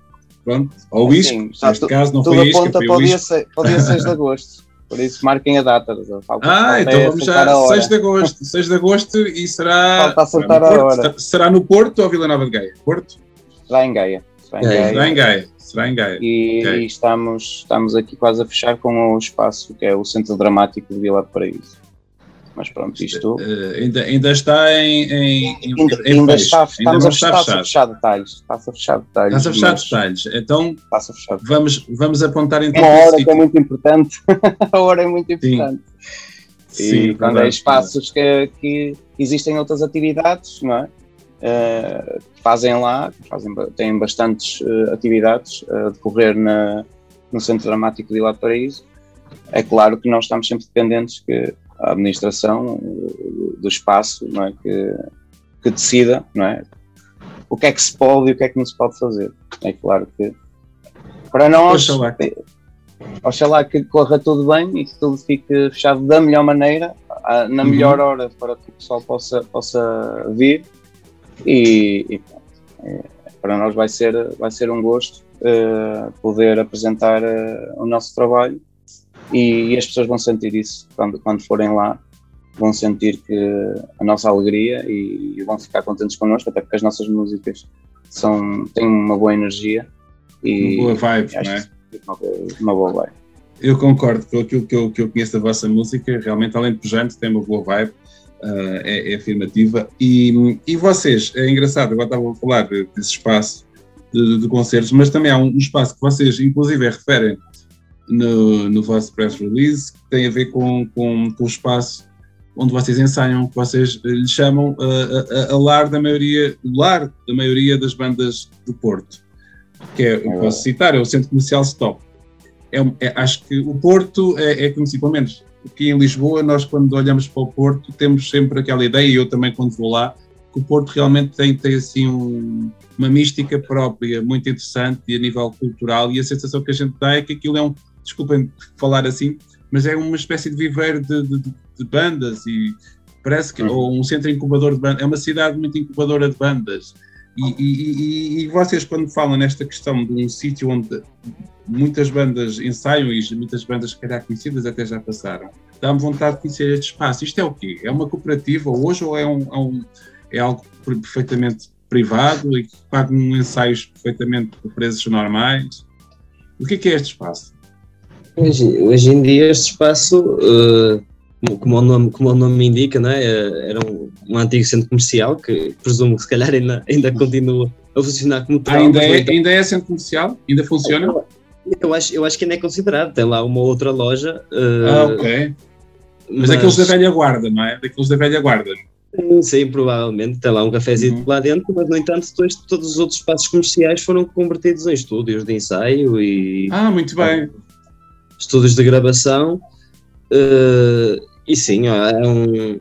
pronto, ou isco, Assim, neste caso não foi aponta foi para o isco. se- para o dia 6 de agosto. Por isso marquem a data. Falta, Ah, falta então é vamos já, a hora. 6 de agosto, 6 de agosto e será, será, no a Porto, hora. será no Porto ou Vila Nova de Gaia? Porto? Será em Gaia. Será em Gaia. Será em Gaia, será em Gaia. E, Ok. e estamos, estamos aqui quase a fechar com o espaço que é o Centro Dramático de Vila de Paraíso. Mas pronto, isto Eh, ainda, ainda está em, em, ainda, em ainda está, ainda estamos não a está fechar, a fechado. fechar detalhes. Está-se a fechar detalhes. Estás a fechar detalhes. Então Está-se a fechar vamos, vamos apontar então para esse hora que é muito importante. a hora é muito importante. Sim, e quando é verdade, espaços que, que existem outras atividades, não é? Que fazem lá, fazem, têm bastantes eh, atividades a decorrer na, no Centro Dramático de Vila de Paraíso. É claro que nós estamos sempre dependentes que a administração do espaço não é? que, que decida não é? o que é que se pode e o que é que não se pode fazer. É claro que para nós Oxalá. Oxalá que corra tudo bem e que tudo fique fechado da melhor maneira, na Uhum. melhor hora para que o pessoal possa, possa vir. E, e pronto, é, para nós vai ser, vai ser um gosto eh, poder apresentar eh, o nosso trabalho e, e as pessoas vão sentir isso quando, quando forem lá. Vão sentir que a nossa alegria e, e vão ficar contentes connosco, até porque as nossas músicas são, têm uma boa energia. E, Uma boa vibe, não é? uma boa, uma boa vibe. Eu concordo com aquilo que eu, que eu conheço da vossa música, realmente, além de pujante, tem uma boa vibe, ah, é, é afirmativa. E, e vocês, é engraçado, agora estava a falar de- desse espaço de, de concertos, mas também há um espaço que vocês, inclusive, referem no, no vosso press release, que tem a ver com, com, com o espaço onde vocês ensaiam, que vocês lhe chamam a, a, a lar da maioria, o lar da maioria das bandas do Porto, que é, eu posso citar, é o Centro Comercial Stop. É, é- acho que o Porto é, é conhecido, pelo menos aqui em Lisboa, nós quando olhamos para o Porto temos sempre aquela ideia, e eu também quando vou lá, que o Porto realmente tem, tem assim um- uma mística própria, muito interessante e a nível cultural, e a sensação que a gente dá é que aquilo é um, desculpem falar assim, mas é uma espécie de viveiro de, de- de- bandas e parece que, ou um centro incubador de bandas, é uma cidade muito incubadora de bandas E, e- e- e vocês, quando falam nesta questão de um sítio onde muitas bandas ensaiam e muitas bandas, se calhar conhecidas, até já passaram, dá-me vontade de conhecer este espaço. Isto é o quê? É uma cooperativa hoje ou é, um, é um- é algo perfeitamente privado e que pagam ensaios perfeitamente por preços normais? O que é que é este espaço? Hoje, hoje em dia este espaço, eh, como- o nome, como o nome indica, é? Eh, era um, um antigo centro comercial que presumo que se calhar ainda, ainda continua a funcionar como tal. ainda, mas é, ainda é centro comercial? Ainda funciona? eu, acho, eu acho que ainda é considerado, tem lá uma outra loja. eh, Ah, ok. Mas, aqueles da velha guarda, não é? Daqueles da velha guarda. Sim, provavelmente, tem lá um cafezinho Uhum. lá dentro, mas no entanto depois todos os outros espaços comerciais foram convertidos em estúdios de ensaio e Ah, muito bem. Estúdios de gravação. eh, e sim, é um,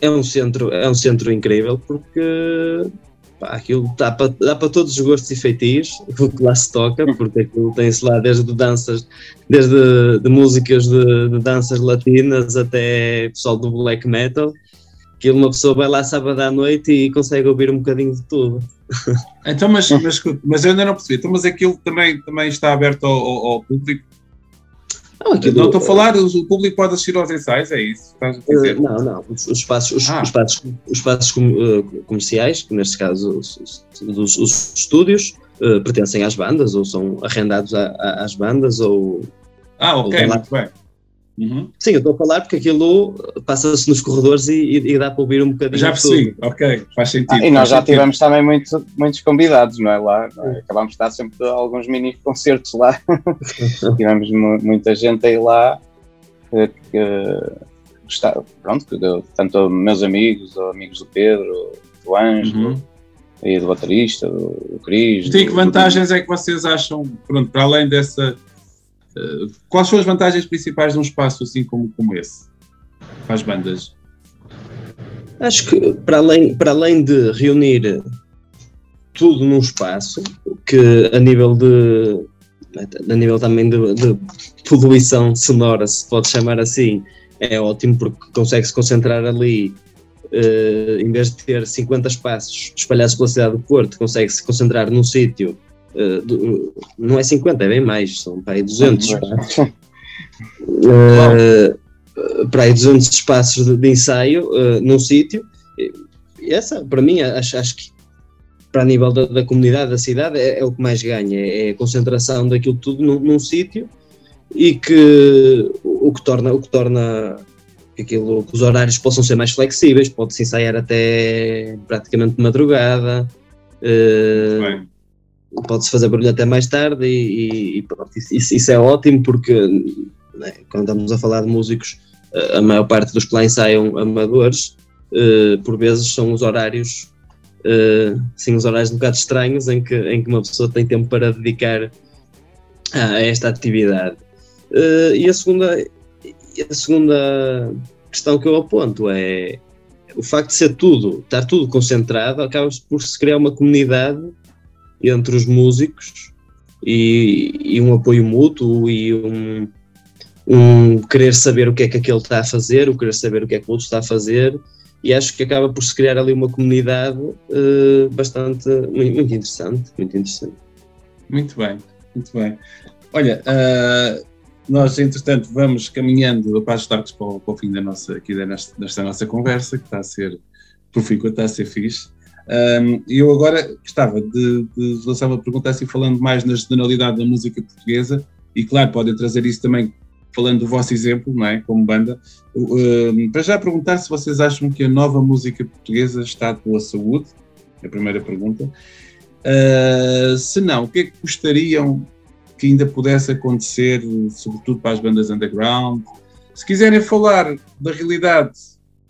é um centro, é um centro incrível porque pá, aquilo dá para dá para todos os gostos e feitios, o que lá se toca, porque aquilo tem-se lá desde danças, desde de músicas de, de danças latinas até pessoal do black metal. Que uma pessoa vai lá sábado à noite e consegue ouvir um bocadinho de tudo. Então, mas, mas, mas eu ainda não percebi. Então, mas aquilo também, também está aberto ao- ao público? Não, aquilo- Não estou a falar, o público pode assistir aos ensaios, é isso? Eh, não, não. Os, os espaços, os, Ah. os espaços, os espaços eh, comerciais, que neste caso os, os- os- os estúdios, eh, pertencem às bandas ou são arrendados a- a- às bandas ou. Ah, ok, lá. muito bem. Uhum. Sim, eu estou a falar porque aquilo passa-se nos corredores e, e- e dá para ouvir um bocadinho Já de tudo. percebi, ok, faz sentido. Ah, e nós já sentido. tivemos também muito- muitos convidados, não é? Lá, não é? acabámos de dar sempre alguns mini concertos lá. tivemos mu- muita gente aí lá que, que está, pronto, que deu- tanto meus amigos, ou amigos do Pedro, do Ângelo, Uhum. e do baterista, do, do Cris. E que do- vantagens é que vocês acham, pronto, para além dessa. Eh, quais são as vantagens principais de um espaço assim como, como esse? Para as bandas? Acho que para além, para além de reunir tudo num espaço, que a nível de a nível também de, de poluição sonora, se pode chamar assim, é ótimo porque consegue-se concentrar ali, eh, em vez de ter 50 espaços espalhados pela cidade do Porto, consegue-se concentrar num sítio, eh, do- não é 50, é bem mais, são para aí 200 espaços. Eh, para aí 200 espaços de, de ensaio eh, num sítio. E essa, para mim, acho, acho que para nível da, da comunidade, da cidade, é, é o que mais ganha, é a concentração daquilo tudo num, num sítio e que o, que torna, o que torna aquilo, que os horários possam ser mais flexíveis, pode-se ensaiar até praticamente de madrugada, Bem, pode-se fazer barulho até mais tarde e, e- pronto, isso, isso- é ótimo porque né, quando estamos a falar de músicos, a- a maior parte dos que lá ensaiam amadores, eh, por vezes são os horários, eh, sim, os horários um bocado estranhos em que, em que uma pessoa tem tempo para dedicar a, esta atividade. Eh, e a segunda, a segunda questão que eu aponto é o facto de ser tudo, estar tudo concentrado, acaba por se criar uma comunidade entre os músicos e, e um apoio mútuo e um, um querer saber o que é que aquele está a fazer, o querer saber o que é que o outro está a fazer e acho que acaba por se criar ali uma comunidade eh, bastante muito, interessante, muito interessante. muito bem, muito bem. Olha, ah, nós entretanto vamos caminhando para ajustar-nos para, o- para o fim da nossa, aqui desta nossa conversa, que está a ser profícua, está a ser fixe. E eu agora gostava de, de lançar uma pergunta assim, falando mais na generalidade da música portuguesa, e claro, podem trazer isso também falando do vosso exemplo, não é? Como banda. Ahm, para já perguntar se vocês acham que a nova música portuguesa está de boa saúde, é a primeira pergunta. Ah, se não, o que é que gostariam que ainda pudesse acontecer, sobretudo para as bandas underground? Se quiserem falar da realidade,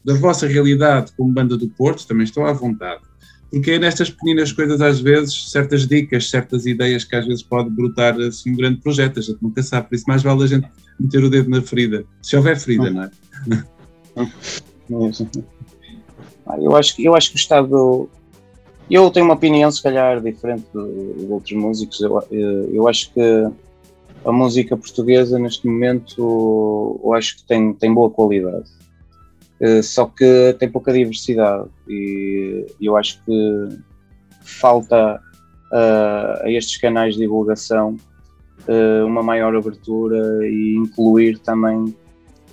da vossa realidade como banda do Porto, também estão à vontade. Porque é nestas pequenas coisas, às vezes, certas dicas, certas ideias que às vezes pode brotar assim um grande projeto, a gente nunca sabe, por isso mais vale a gente meter o dedo na ferida, se houver ferida, não é? Eu acho, eu acho que o Estado. Eu tenho uma opinião, se calhar, diferente do- de outros músicos. Eu, eu- eu acho que a música portuguesa, neste momento, eu acho que tem, tem boa qualidade. Eh, Só que tem pouca diversidade. E eu acho que falta uh, a estes canais de divulgação uh, uma maior abertura e incluir também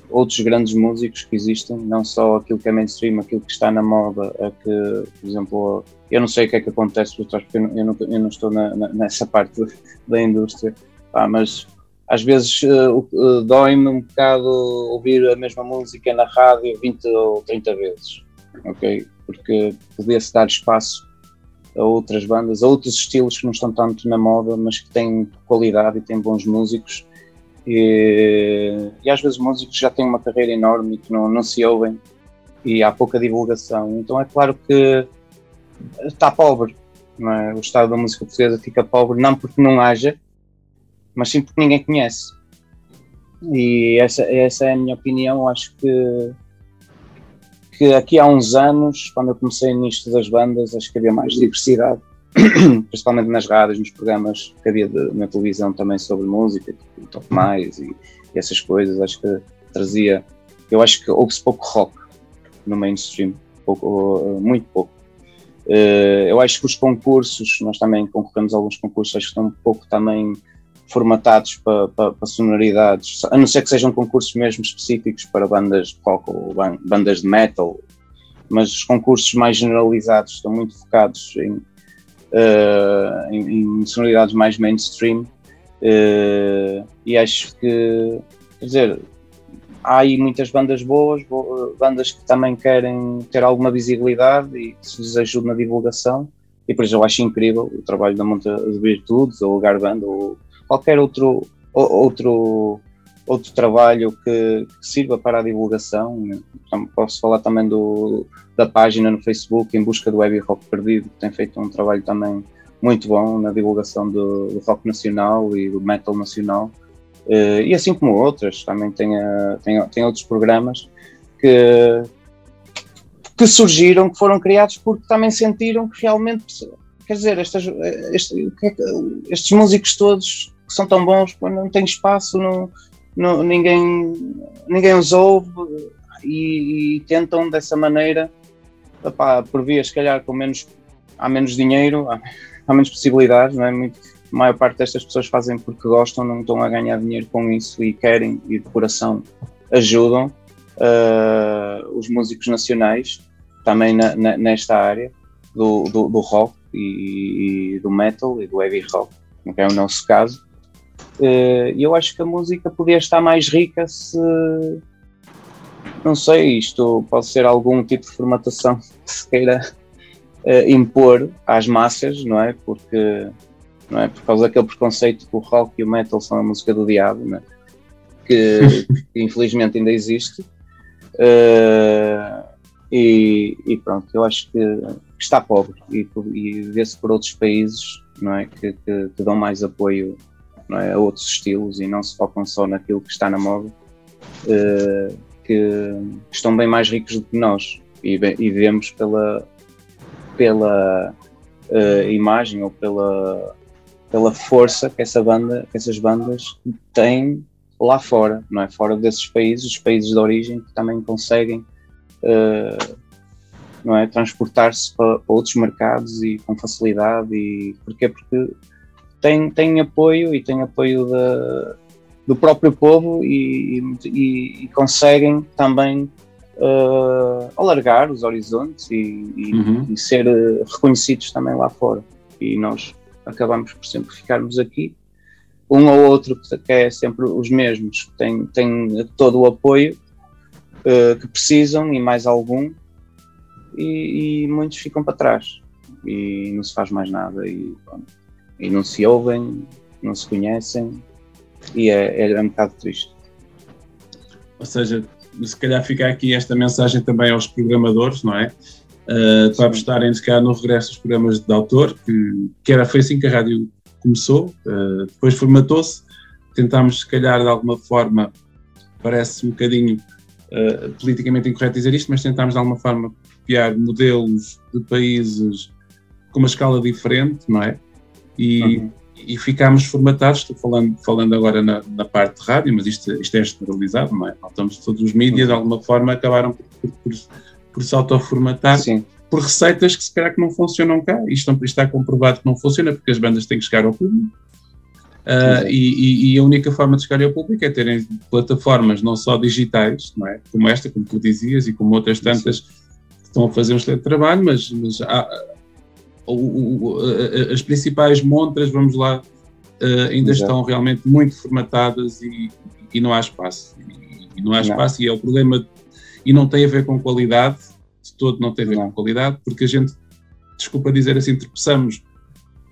outros grandes músicos que existem, não só aquilo que é mainstream, aquilo que está na moda, a que, por exemplo, eu não sei o que é que acontece porque eu não, eu não estou na, na, nessa parte da indústria, pá, mas às vezes uh, dói-me um bocado ouvir a mesma música na rádio 20 ou 30 vezes, ok? Porque podia-se dar espaço a outras bandas, a outros estilos que não estão tanto na moda, mas que têm qualidade e têm bons músicos. E, e às vezes músicos já têm uma carreira enorme e que não, não se ouvem e há pouca divulgação. Então é claro que está pobre. É? O estado da música portuguesa fica pobre, não porque não haja, mas sim porque ninguém conhece. E essa, essa é a minha opinião. Acho que que aqui há uns anos, quando eu comecei nisto das bandas, acho que havia mais diversidade, principalmente nas rádios, nos programas que havia de, na televisão também sobre música, tipo Top Mais e, e, essas coisas, acho que trazia, eu acho que houve-se pouco rock no mainstream, pouco, muito pouco. Uh, eu acho que os concursos, nós também concorremos a alguns concursos, acho que estão um pouco também formatados para, para, para, sonoridades, a não ser que sejam concursos mesmo específicos para bandas de rock ou bandas de metal, mas os concursos mais generalizados estão muito focados em, uh, em, em, sonoridades mais mainstream uh, e acho que, quer dizer, há aí muitas bandas boas, bandas que também querem ter alguma visibilidade e que se lhes ajude na divulgação e por isso eu acho incrível o trabalho da Monta de Virtudes ou o Garband ou qualquer outro, outro, outro trabalho que, que sirva para a divulgação. Então, posso falar também do, da página no Facebook, Em Busca do Web Rock Perdido, que tem feito um trabalho também muito bom na divulgação do, do rock nacional e do metal nacional. Uh, e assim como outras, também tem, uh, tem, tem outros programas que, que surgiram, que foram criados porque também sentiram que realmente, quer dizer, estas, este, é estes músicos todos que são tão bons, não tem espaço, não, não, ninguém, ninguém os ouve e, e tentam dessa maneira, opá, por via, se calhar, com menos, há menos dinheiro, há, há menos possibilidades, não é? Muito, a maior parte destas pessoas fazem porque gostam, não estão a ganhar dinheiro com isso e querem e de coração ajudam uh, os músicos nacionais também na, na, nesta área do, do, do rock e, e, do metal e do heavy rock, que é o nosso caso. Eh, e eu acho que a música podia estar mais rica se. Não sei, isto pode ser algum tipo de formatação que se queira uh, impor às massas, não é? Porque. Não é? Por causa daquele preconceito que o rock e o metal são a música do diabo, não é? que, que infelizmente ainda existe. Uh, e, e, pronto, eu acho que está pobre e, e vê-se por outros países não é? que, que, que dão mais apoio é? a outros estilos e não se focam só naquilo que está na moda, uh, que estão bem mais ricos do que nós e, e vemos pela, pela uh, imagem ou pela, pela força que, essa banda, que essas bandas têm lá fora, não é? Fora desses países, os países de origem que também conseguem uh, não é? transportar-se para, para, outros mercados e com facilidade e porquê? Porque tem, tem apoio e tem apoio da, do próprio povo e, e, e conseguem também uh, alargar os horizontes e, uhum. e, ser eh, reconhecidos também lá fora. E nós acabamos por sempre ficarmos aqui. Um ou outro que é sempre os mesmos, tem, tem todo o apoio uh, que precisam e mais algum, e, e, muitos ficam para trás e não se faz mais nada. E, pronto, e não se ouvem, não se conhecem e é, é, é um bocado triste. Ou seja, se calhar fica aqui esta mensagem também aos programadores, não é? Uh, para apostarem se calhar no regresso dos programas de autor, que, que era, foi assim que a rádio começou, uh, depois formatou-se, tentámos se calhar de alguma forma, parece um bocadinho uh, politicamente incorreto dizer isto, mas tentámos de alguma forma copiar modelos de países com uma escala diferente, não é? E, uhum. e ficámos formatados, estou falando, falando agora na, na, parte de rádio, mas isto, isto é generalizado, não é? Estamos todos os mídias, uhum. de alguma forma, acabaram por, por, por, por se autoformatar, Sim. por receitas que se calhar que não funcionam cá. Isto, isto está comprovado que não funciona porque as bandas têm que chegar ao público. Uh, e, e, a única forma de chegar ao público é terem plataformas não só digitais, não é? como esta, como tu dizias, e como outras tantas que estão a fazer um excelente trabalho, mas, mas há, o, o, as principais montras, vamos lá, uh, ainda Exato. estão realmente muito formatadas e, e não há espaço. E, não há espaço, não. e é o problema, e não tem a ver com qualidade, de todo não tem a ver não. com qualidade, porque a gente, desculpa dizer assim, tropeçamos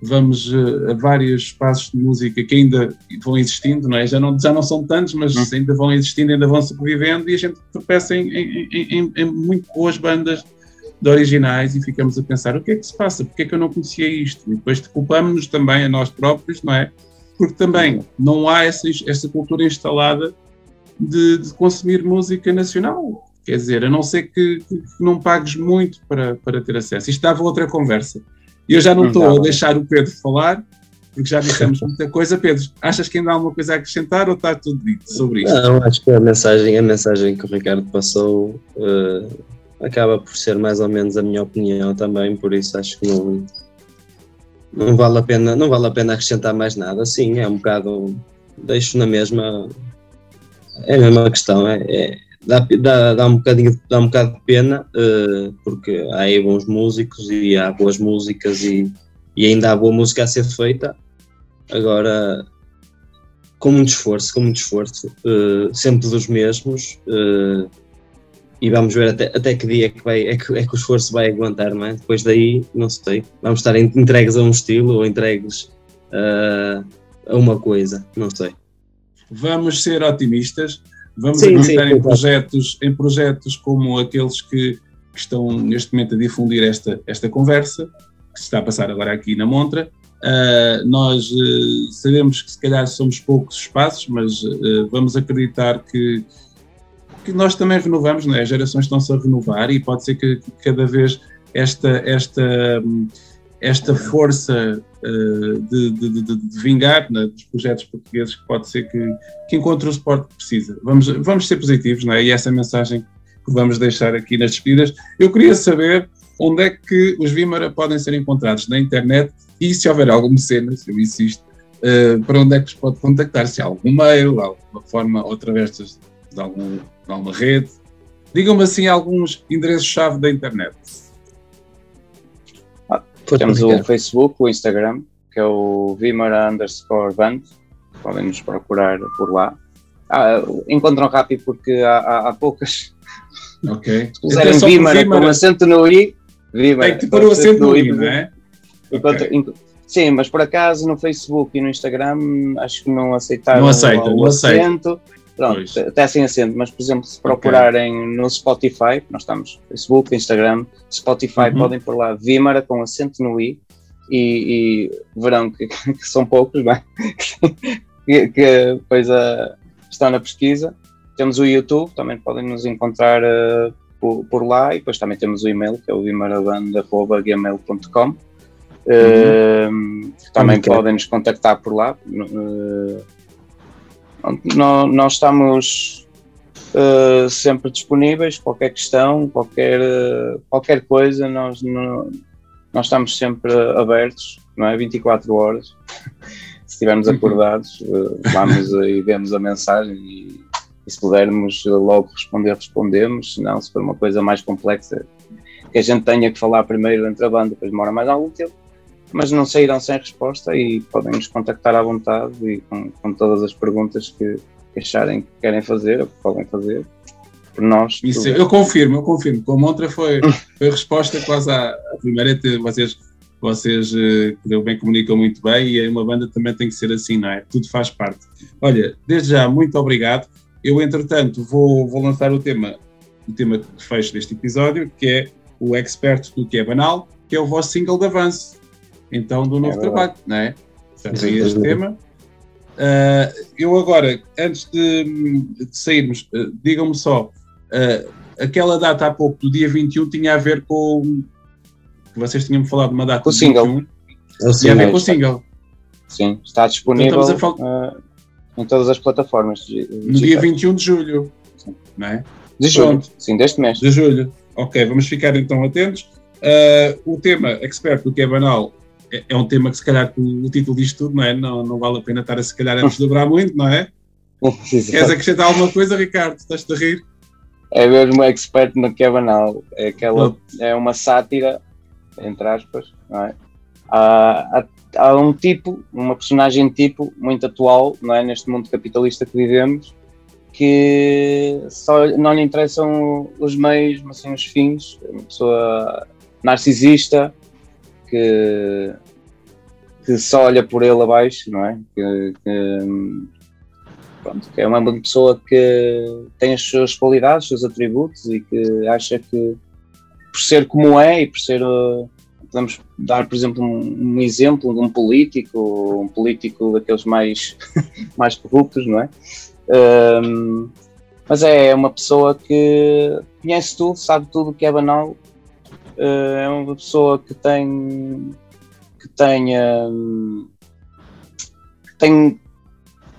vamos uh, a vários espaços de música que ainda vão existindo, não é? Já não, já não são tantos, mas uhum. ainda vão existindo, ainda vão sobrevivendo e a gente tropeça em, em, em, em, muito boas bandas de originais e ficamos a pensar o que é que se passa, porque é que eu não conhecia isto? E depois culpamos-nos também a nós próprios, não é? Porque também não há essa, essa cultura instalada de, de consumir música nacional. Quer dizer, a não ser que, que, não pagues muito para, para ter acesso. Isto dava outra conversa. E eu já não estou a deixar o Pedro falar, porque já dissemos muita coisa. Pedro, achas que ainda há alguma coisa a acrescentar ou está tudo dito sobre isto? Não, acho que a mensagem, a mensagem que o Ricardo passou uh, acaba por ser mais ou menos a minha opinião também, por isso acho que não, não vale a pena, não vale a pena acrescentar mais nada. Sim, é um bocado, deixo na mesma, é a mesma questão, é, é dá, dá, dá, um bocadinho, dá um bocado de pena, uh, porque há aí bons músicos e há boas músicas e, e ainda há boa música a ser feita. Agora, com muito esforço, com muito esforço, uh, sempre dos mesmos, uh, e vamos ver até, até que dia é que, vai, é, que, é que o esforço vai aguentar, não é? Depois daí, não sei, vamos estar entregues a um estilo ou entregues a uma coisa, não sei. Vamos ser otimistas Vamos sim, acreditar sim, em, projetos, em projetos como aqueles que, que, estão neste momento a difundir esta, esta conversa, que se está a passar agora aqui na Montra. Uh, nós uh, sabemos que se calhar somos poucos espaços, mas uh, vamos acreditar que, que nós também renovamos, né? as gerações estão-se a renovar e pode ser que, cada vez esta, esta, esta força uh, de, de, de, de, vingar né, dos projetos portugueses que pode ser que, que encontre o suporte que precisa. Vamos, vamos ser positivos, não é? E essa é a mensagem que vamos deixar aqui nas despedidas. Eu queria saber onde é que os Vimara podem ser encontrados na internet e se houver alguma cena, se eu insisto, uh, para onde é que os pode contactar, se há algum mail, alguma forma, ou através de, de, algum, de alguma rede. Digam-me assim alguns endereços-chave da internet. Temos o Facebook, o Instagram, que é o Vimara underscore band. Podem nos procurar por lá. Ah, encontram rápido porque há, há, há poucas. Ok. Se puserem então, Vimara, com acento no I, Vimara. Tem que pôr o acento no I, não é? Okay. Sim, mas por acaso no Facebook e no Instagram acho que não aceitaram não aceita, o, não acento. Pronto, pois. até sem acento, mas por exemplo, se procurarem okay. no Spotify, nós estamos Facebook, Instagram, Spotify, uhum. podem pôr lá Vimara com acento no I e, e verão que, que, são poucos, bem, que, que depois uh, estão na pesquisa. Temos o YouTube, também podem nos encontrar uh, por, por, lá e depois também temos o e-mail que é o vimarabanda.gmail.com uhum. uh, também podem nos contactar por lá. Uh, nós, nós estamos uh, sempre disponíveis, qualquer questão, qualquer, uh, qualquer coisa, nós, nós estamos sempre abertos, não é? 24 horas. se estivermos uhum. acordados, uh, vamos e vemos a mensagem e, e, se pudermos logo responder, respondemos. Se não, se for uma coisa mais complexa, que a gente tenha que falar primeiro entre a banda, depois demora mais algum tempo mas não saíram sem resposta e podem nos contactar à vontade e com, com todas as perguntas que, que acharem que querem fazer ou que podem fazer. Por nós. Isso, eu confirmo, eu confirmo. Com a Montra foi, foi a resposta quase à, à primeira. Vocês, vocês uh, bem comunicam muito bem e uma banda também tem que ser assim, não é? Tudo faz parte. Olha, desde já, muito obrigado. Eu, entretanto, vou, vou lançar o tema, o tema de fecho deste episódio, que é o expert do que é banal, que é o vosso single de avanço então do novo é trabalho, não é? Portanto, aí este tema. Uh, eu agora, antes de, de sairmos, uh, digam-me só, uh, aquela data há pouco, do dia 21, tinha a ver com. Vocês tinham-me falado de uma data. Com o single. 21, é tinha a ver com o single. Sim, está disponível então, em todas as plataformas. No dia 21 de julho. Sim. Não é? De julho. Pronto. Sim, deste mês. De julho. Ok, vamos ficar então atentos. O tema expert do que é banal é, é um tema que, se calhar, com o título diz tudo, não é? Não, não vale a pena estar a, se calhar, a desdobrar muito, não é? Queres acrescentar alguma coisa, Ricardo? Estás-te a rir? É mesmo expert no que é banal. É, aquela, é uma sátira, entre aspas, não é? Há, há, há um tipo, uma personagem tipo muito atual, não é? Neste mundo capitalista que vivemos, que só não lhe interessam os meios, mas sim os fins. É uma pessoa narcisista que, que só olha por ele abaixo, não é? Que, que, pronto, que é uma pessoa que tem as suas qualidades, os seus atributos e que acha que por ser como é e por ser uh, podemos dar por exemplo um, um, exemplo de um político um político daqueles mais mais corruptos não é um, mas é uma pessoa que conhece tudo sabe tudo o que é banal é uma pessoa que tem que tenha tem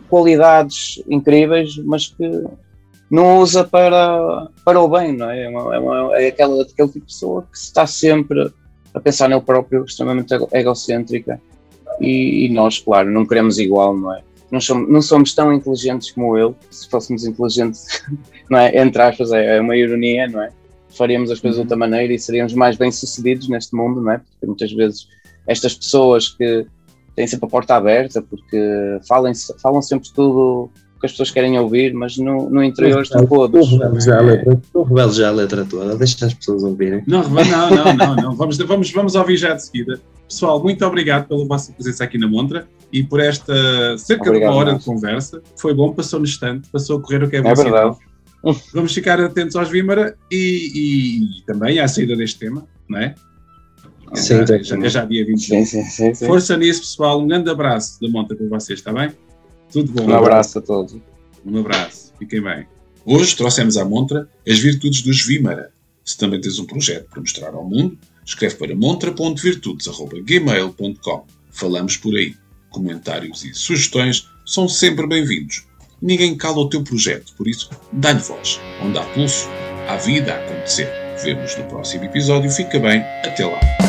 qualidades incríveis, mas que não usa para, para o bem, não é? É, uma, é, uma, é aquela, aquele tipo de pessoa que está sempre a pensar nele próprio, extremamente egocêntrica. E, e, nós, claro, não queremos igual, não é? Não somos, não somos tão inteligentes como ele. Se fôssemos inteligentes, não é? Entre aspas, é, é uma ironia, não é? Faríamos as coisas de outra maneira e seríamos mais bem-sucedidos neste mundo, não é? Porque muitas vezes estas pessoas que têm sempre a porta aberta porque falam, falam sempre tudo que as pessoas querem ouvir, mas no, no interior estão todos. Não reveles já a letra, não reveles já a letra toda, deixa as pessoas ouvirem. Não, não, não, não, não. Vamos, vamos, vamos ouvir já de seguida. Pessoal, muito obrigado pela vossa presença aqui na Montra e por esta cerca obrigado, de uma hora nós. de conversa. Foi bom, passou no instante, passou a correr o que é bom. É verdade. Vamos ficar atentos aos Vímara e, e, também à saída deste tema, não é? Sim, já, já, já dia 21. Sim, sim, sim, sim. Força nisso, pessoal. Um grande abraço da monta para vocês, está bem? Tudo bom. Um abraço a todos. Um abraço. Fiquem bem. Hoje trouxemos à montra as virtudes dos Vimara. Se também tens um projeto para mostrar ao mundo, escreve para montra.virtudes.gmail.com. Falamos por aí. Comentários e sugestões são sempre bem-vindos. Ninguém cala o teu projeto, por isso dá-lhe voz. Onde há pulso, há vida a acontecer. Vemos no próximo episódio. Fica bem. Até lá.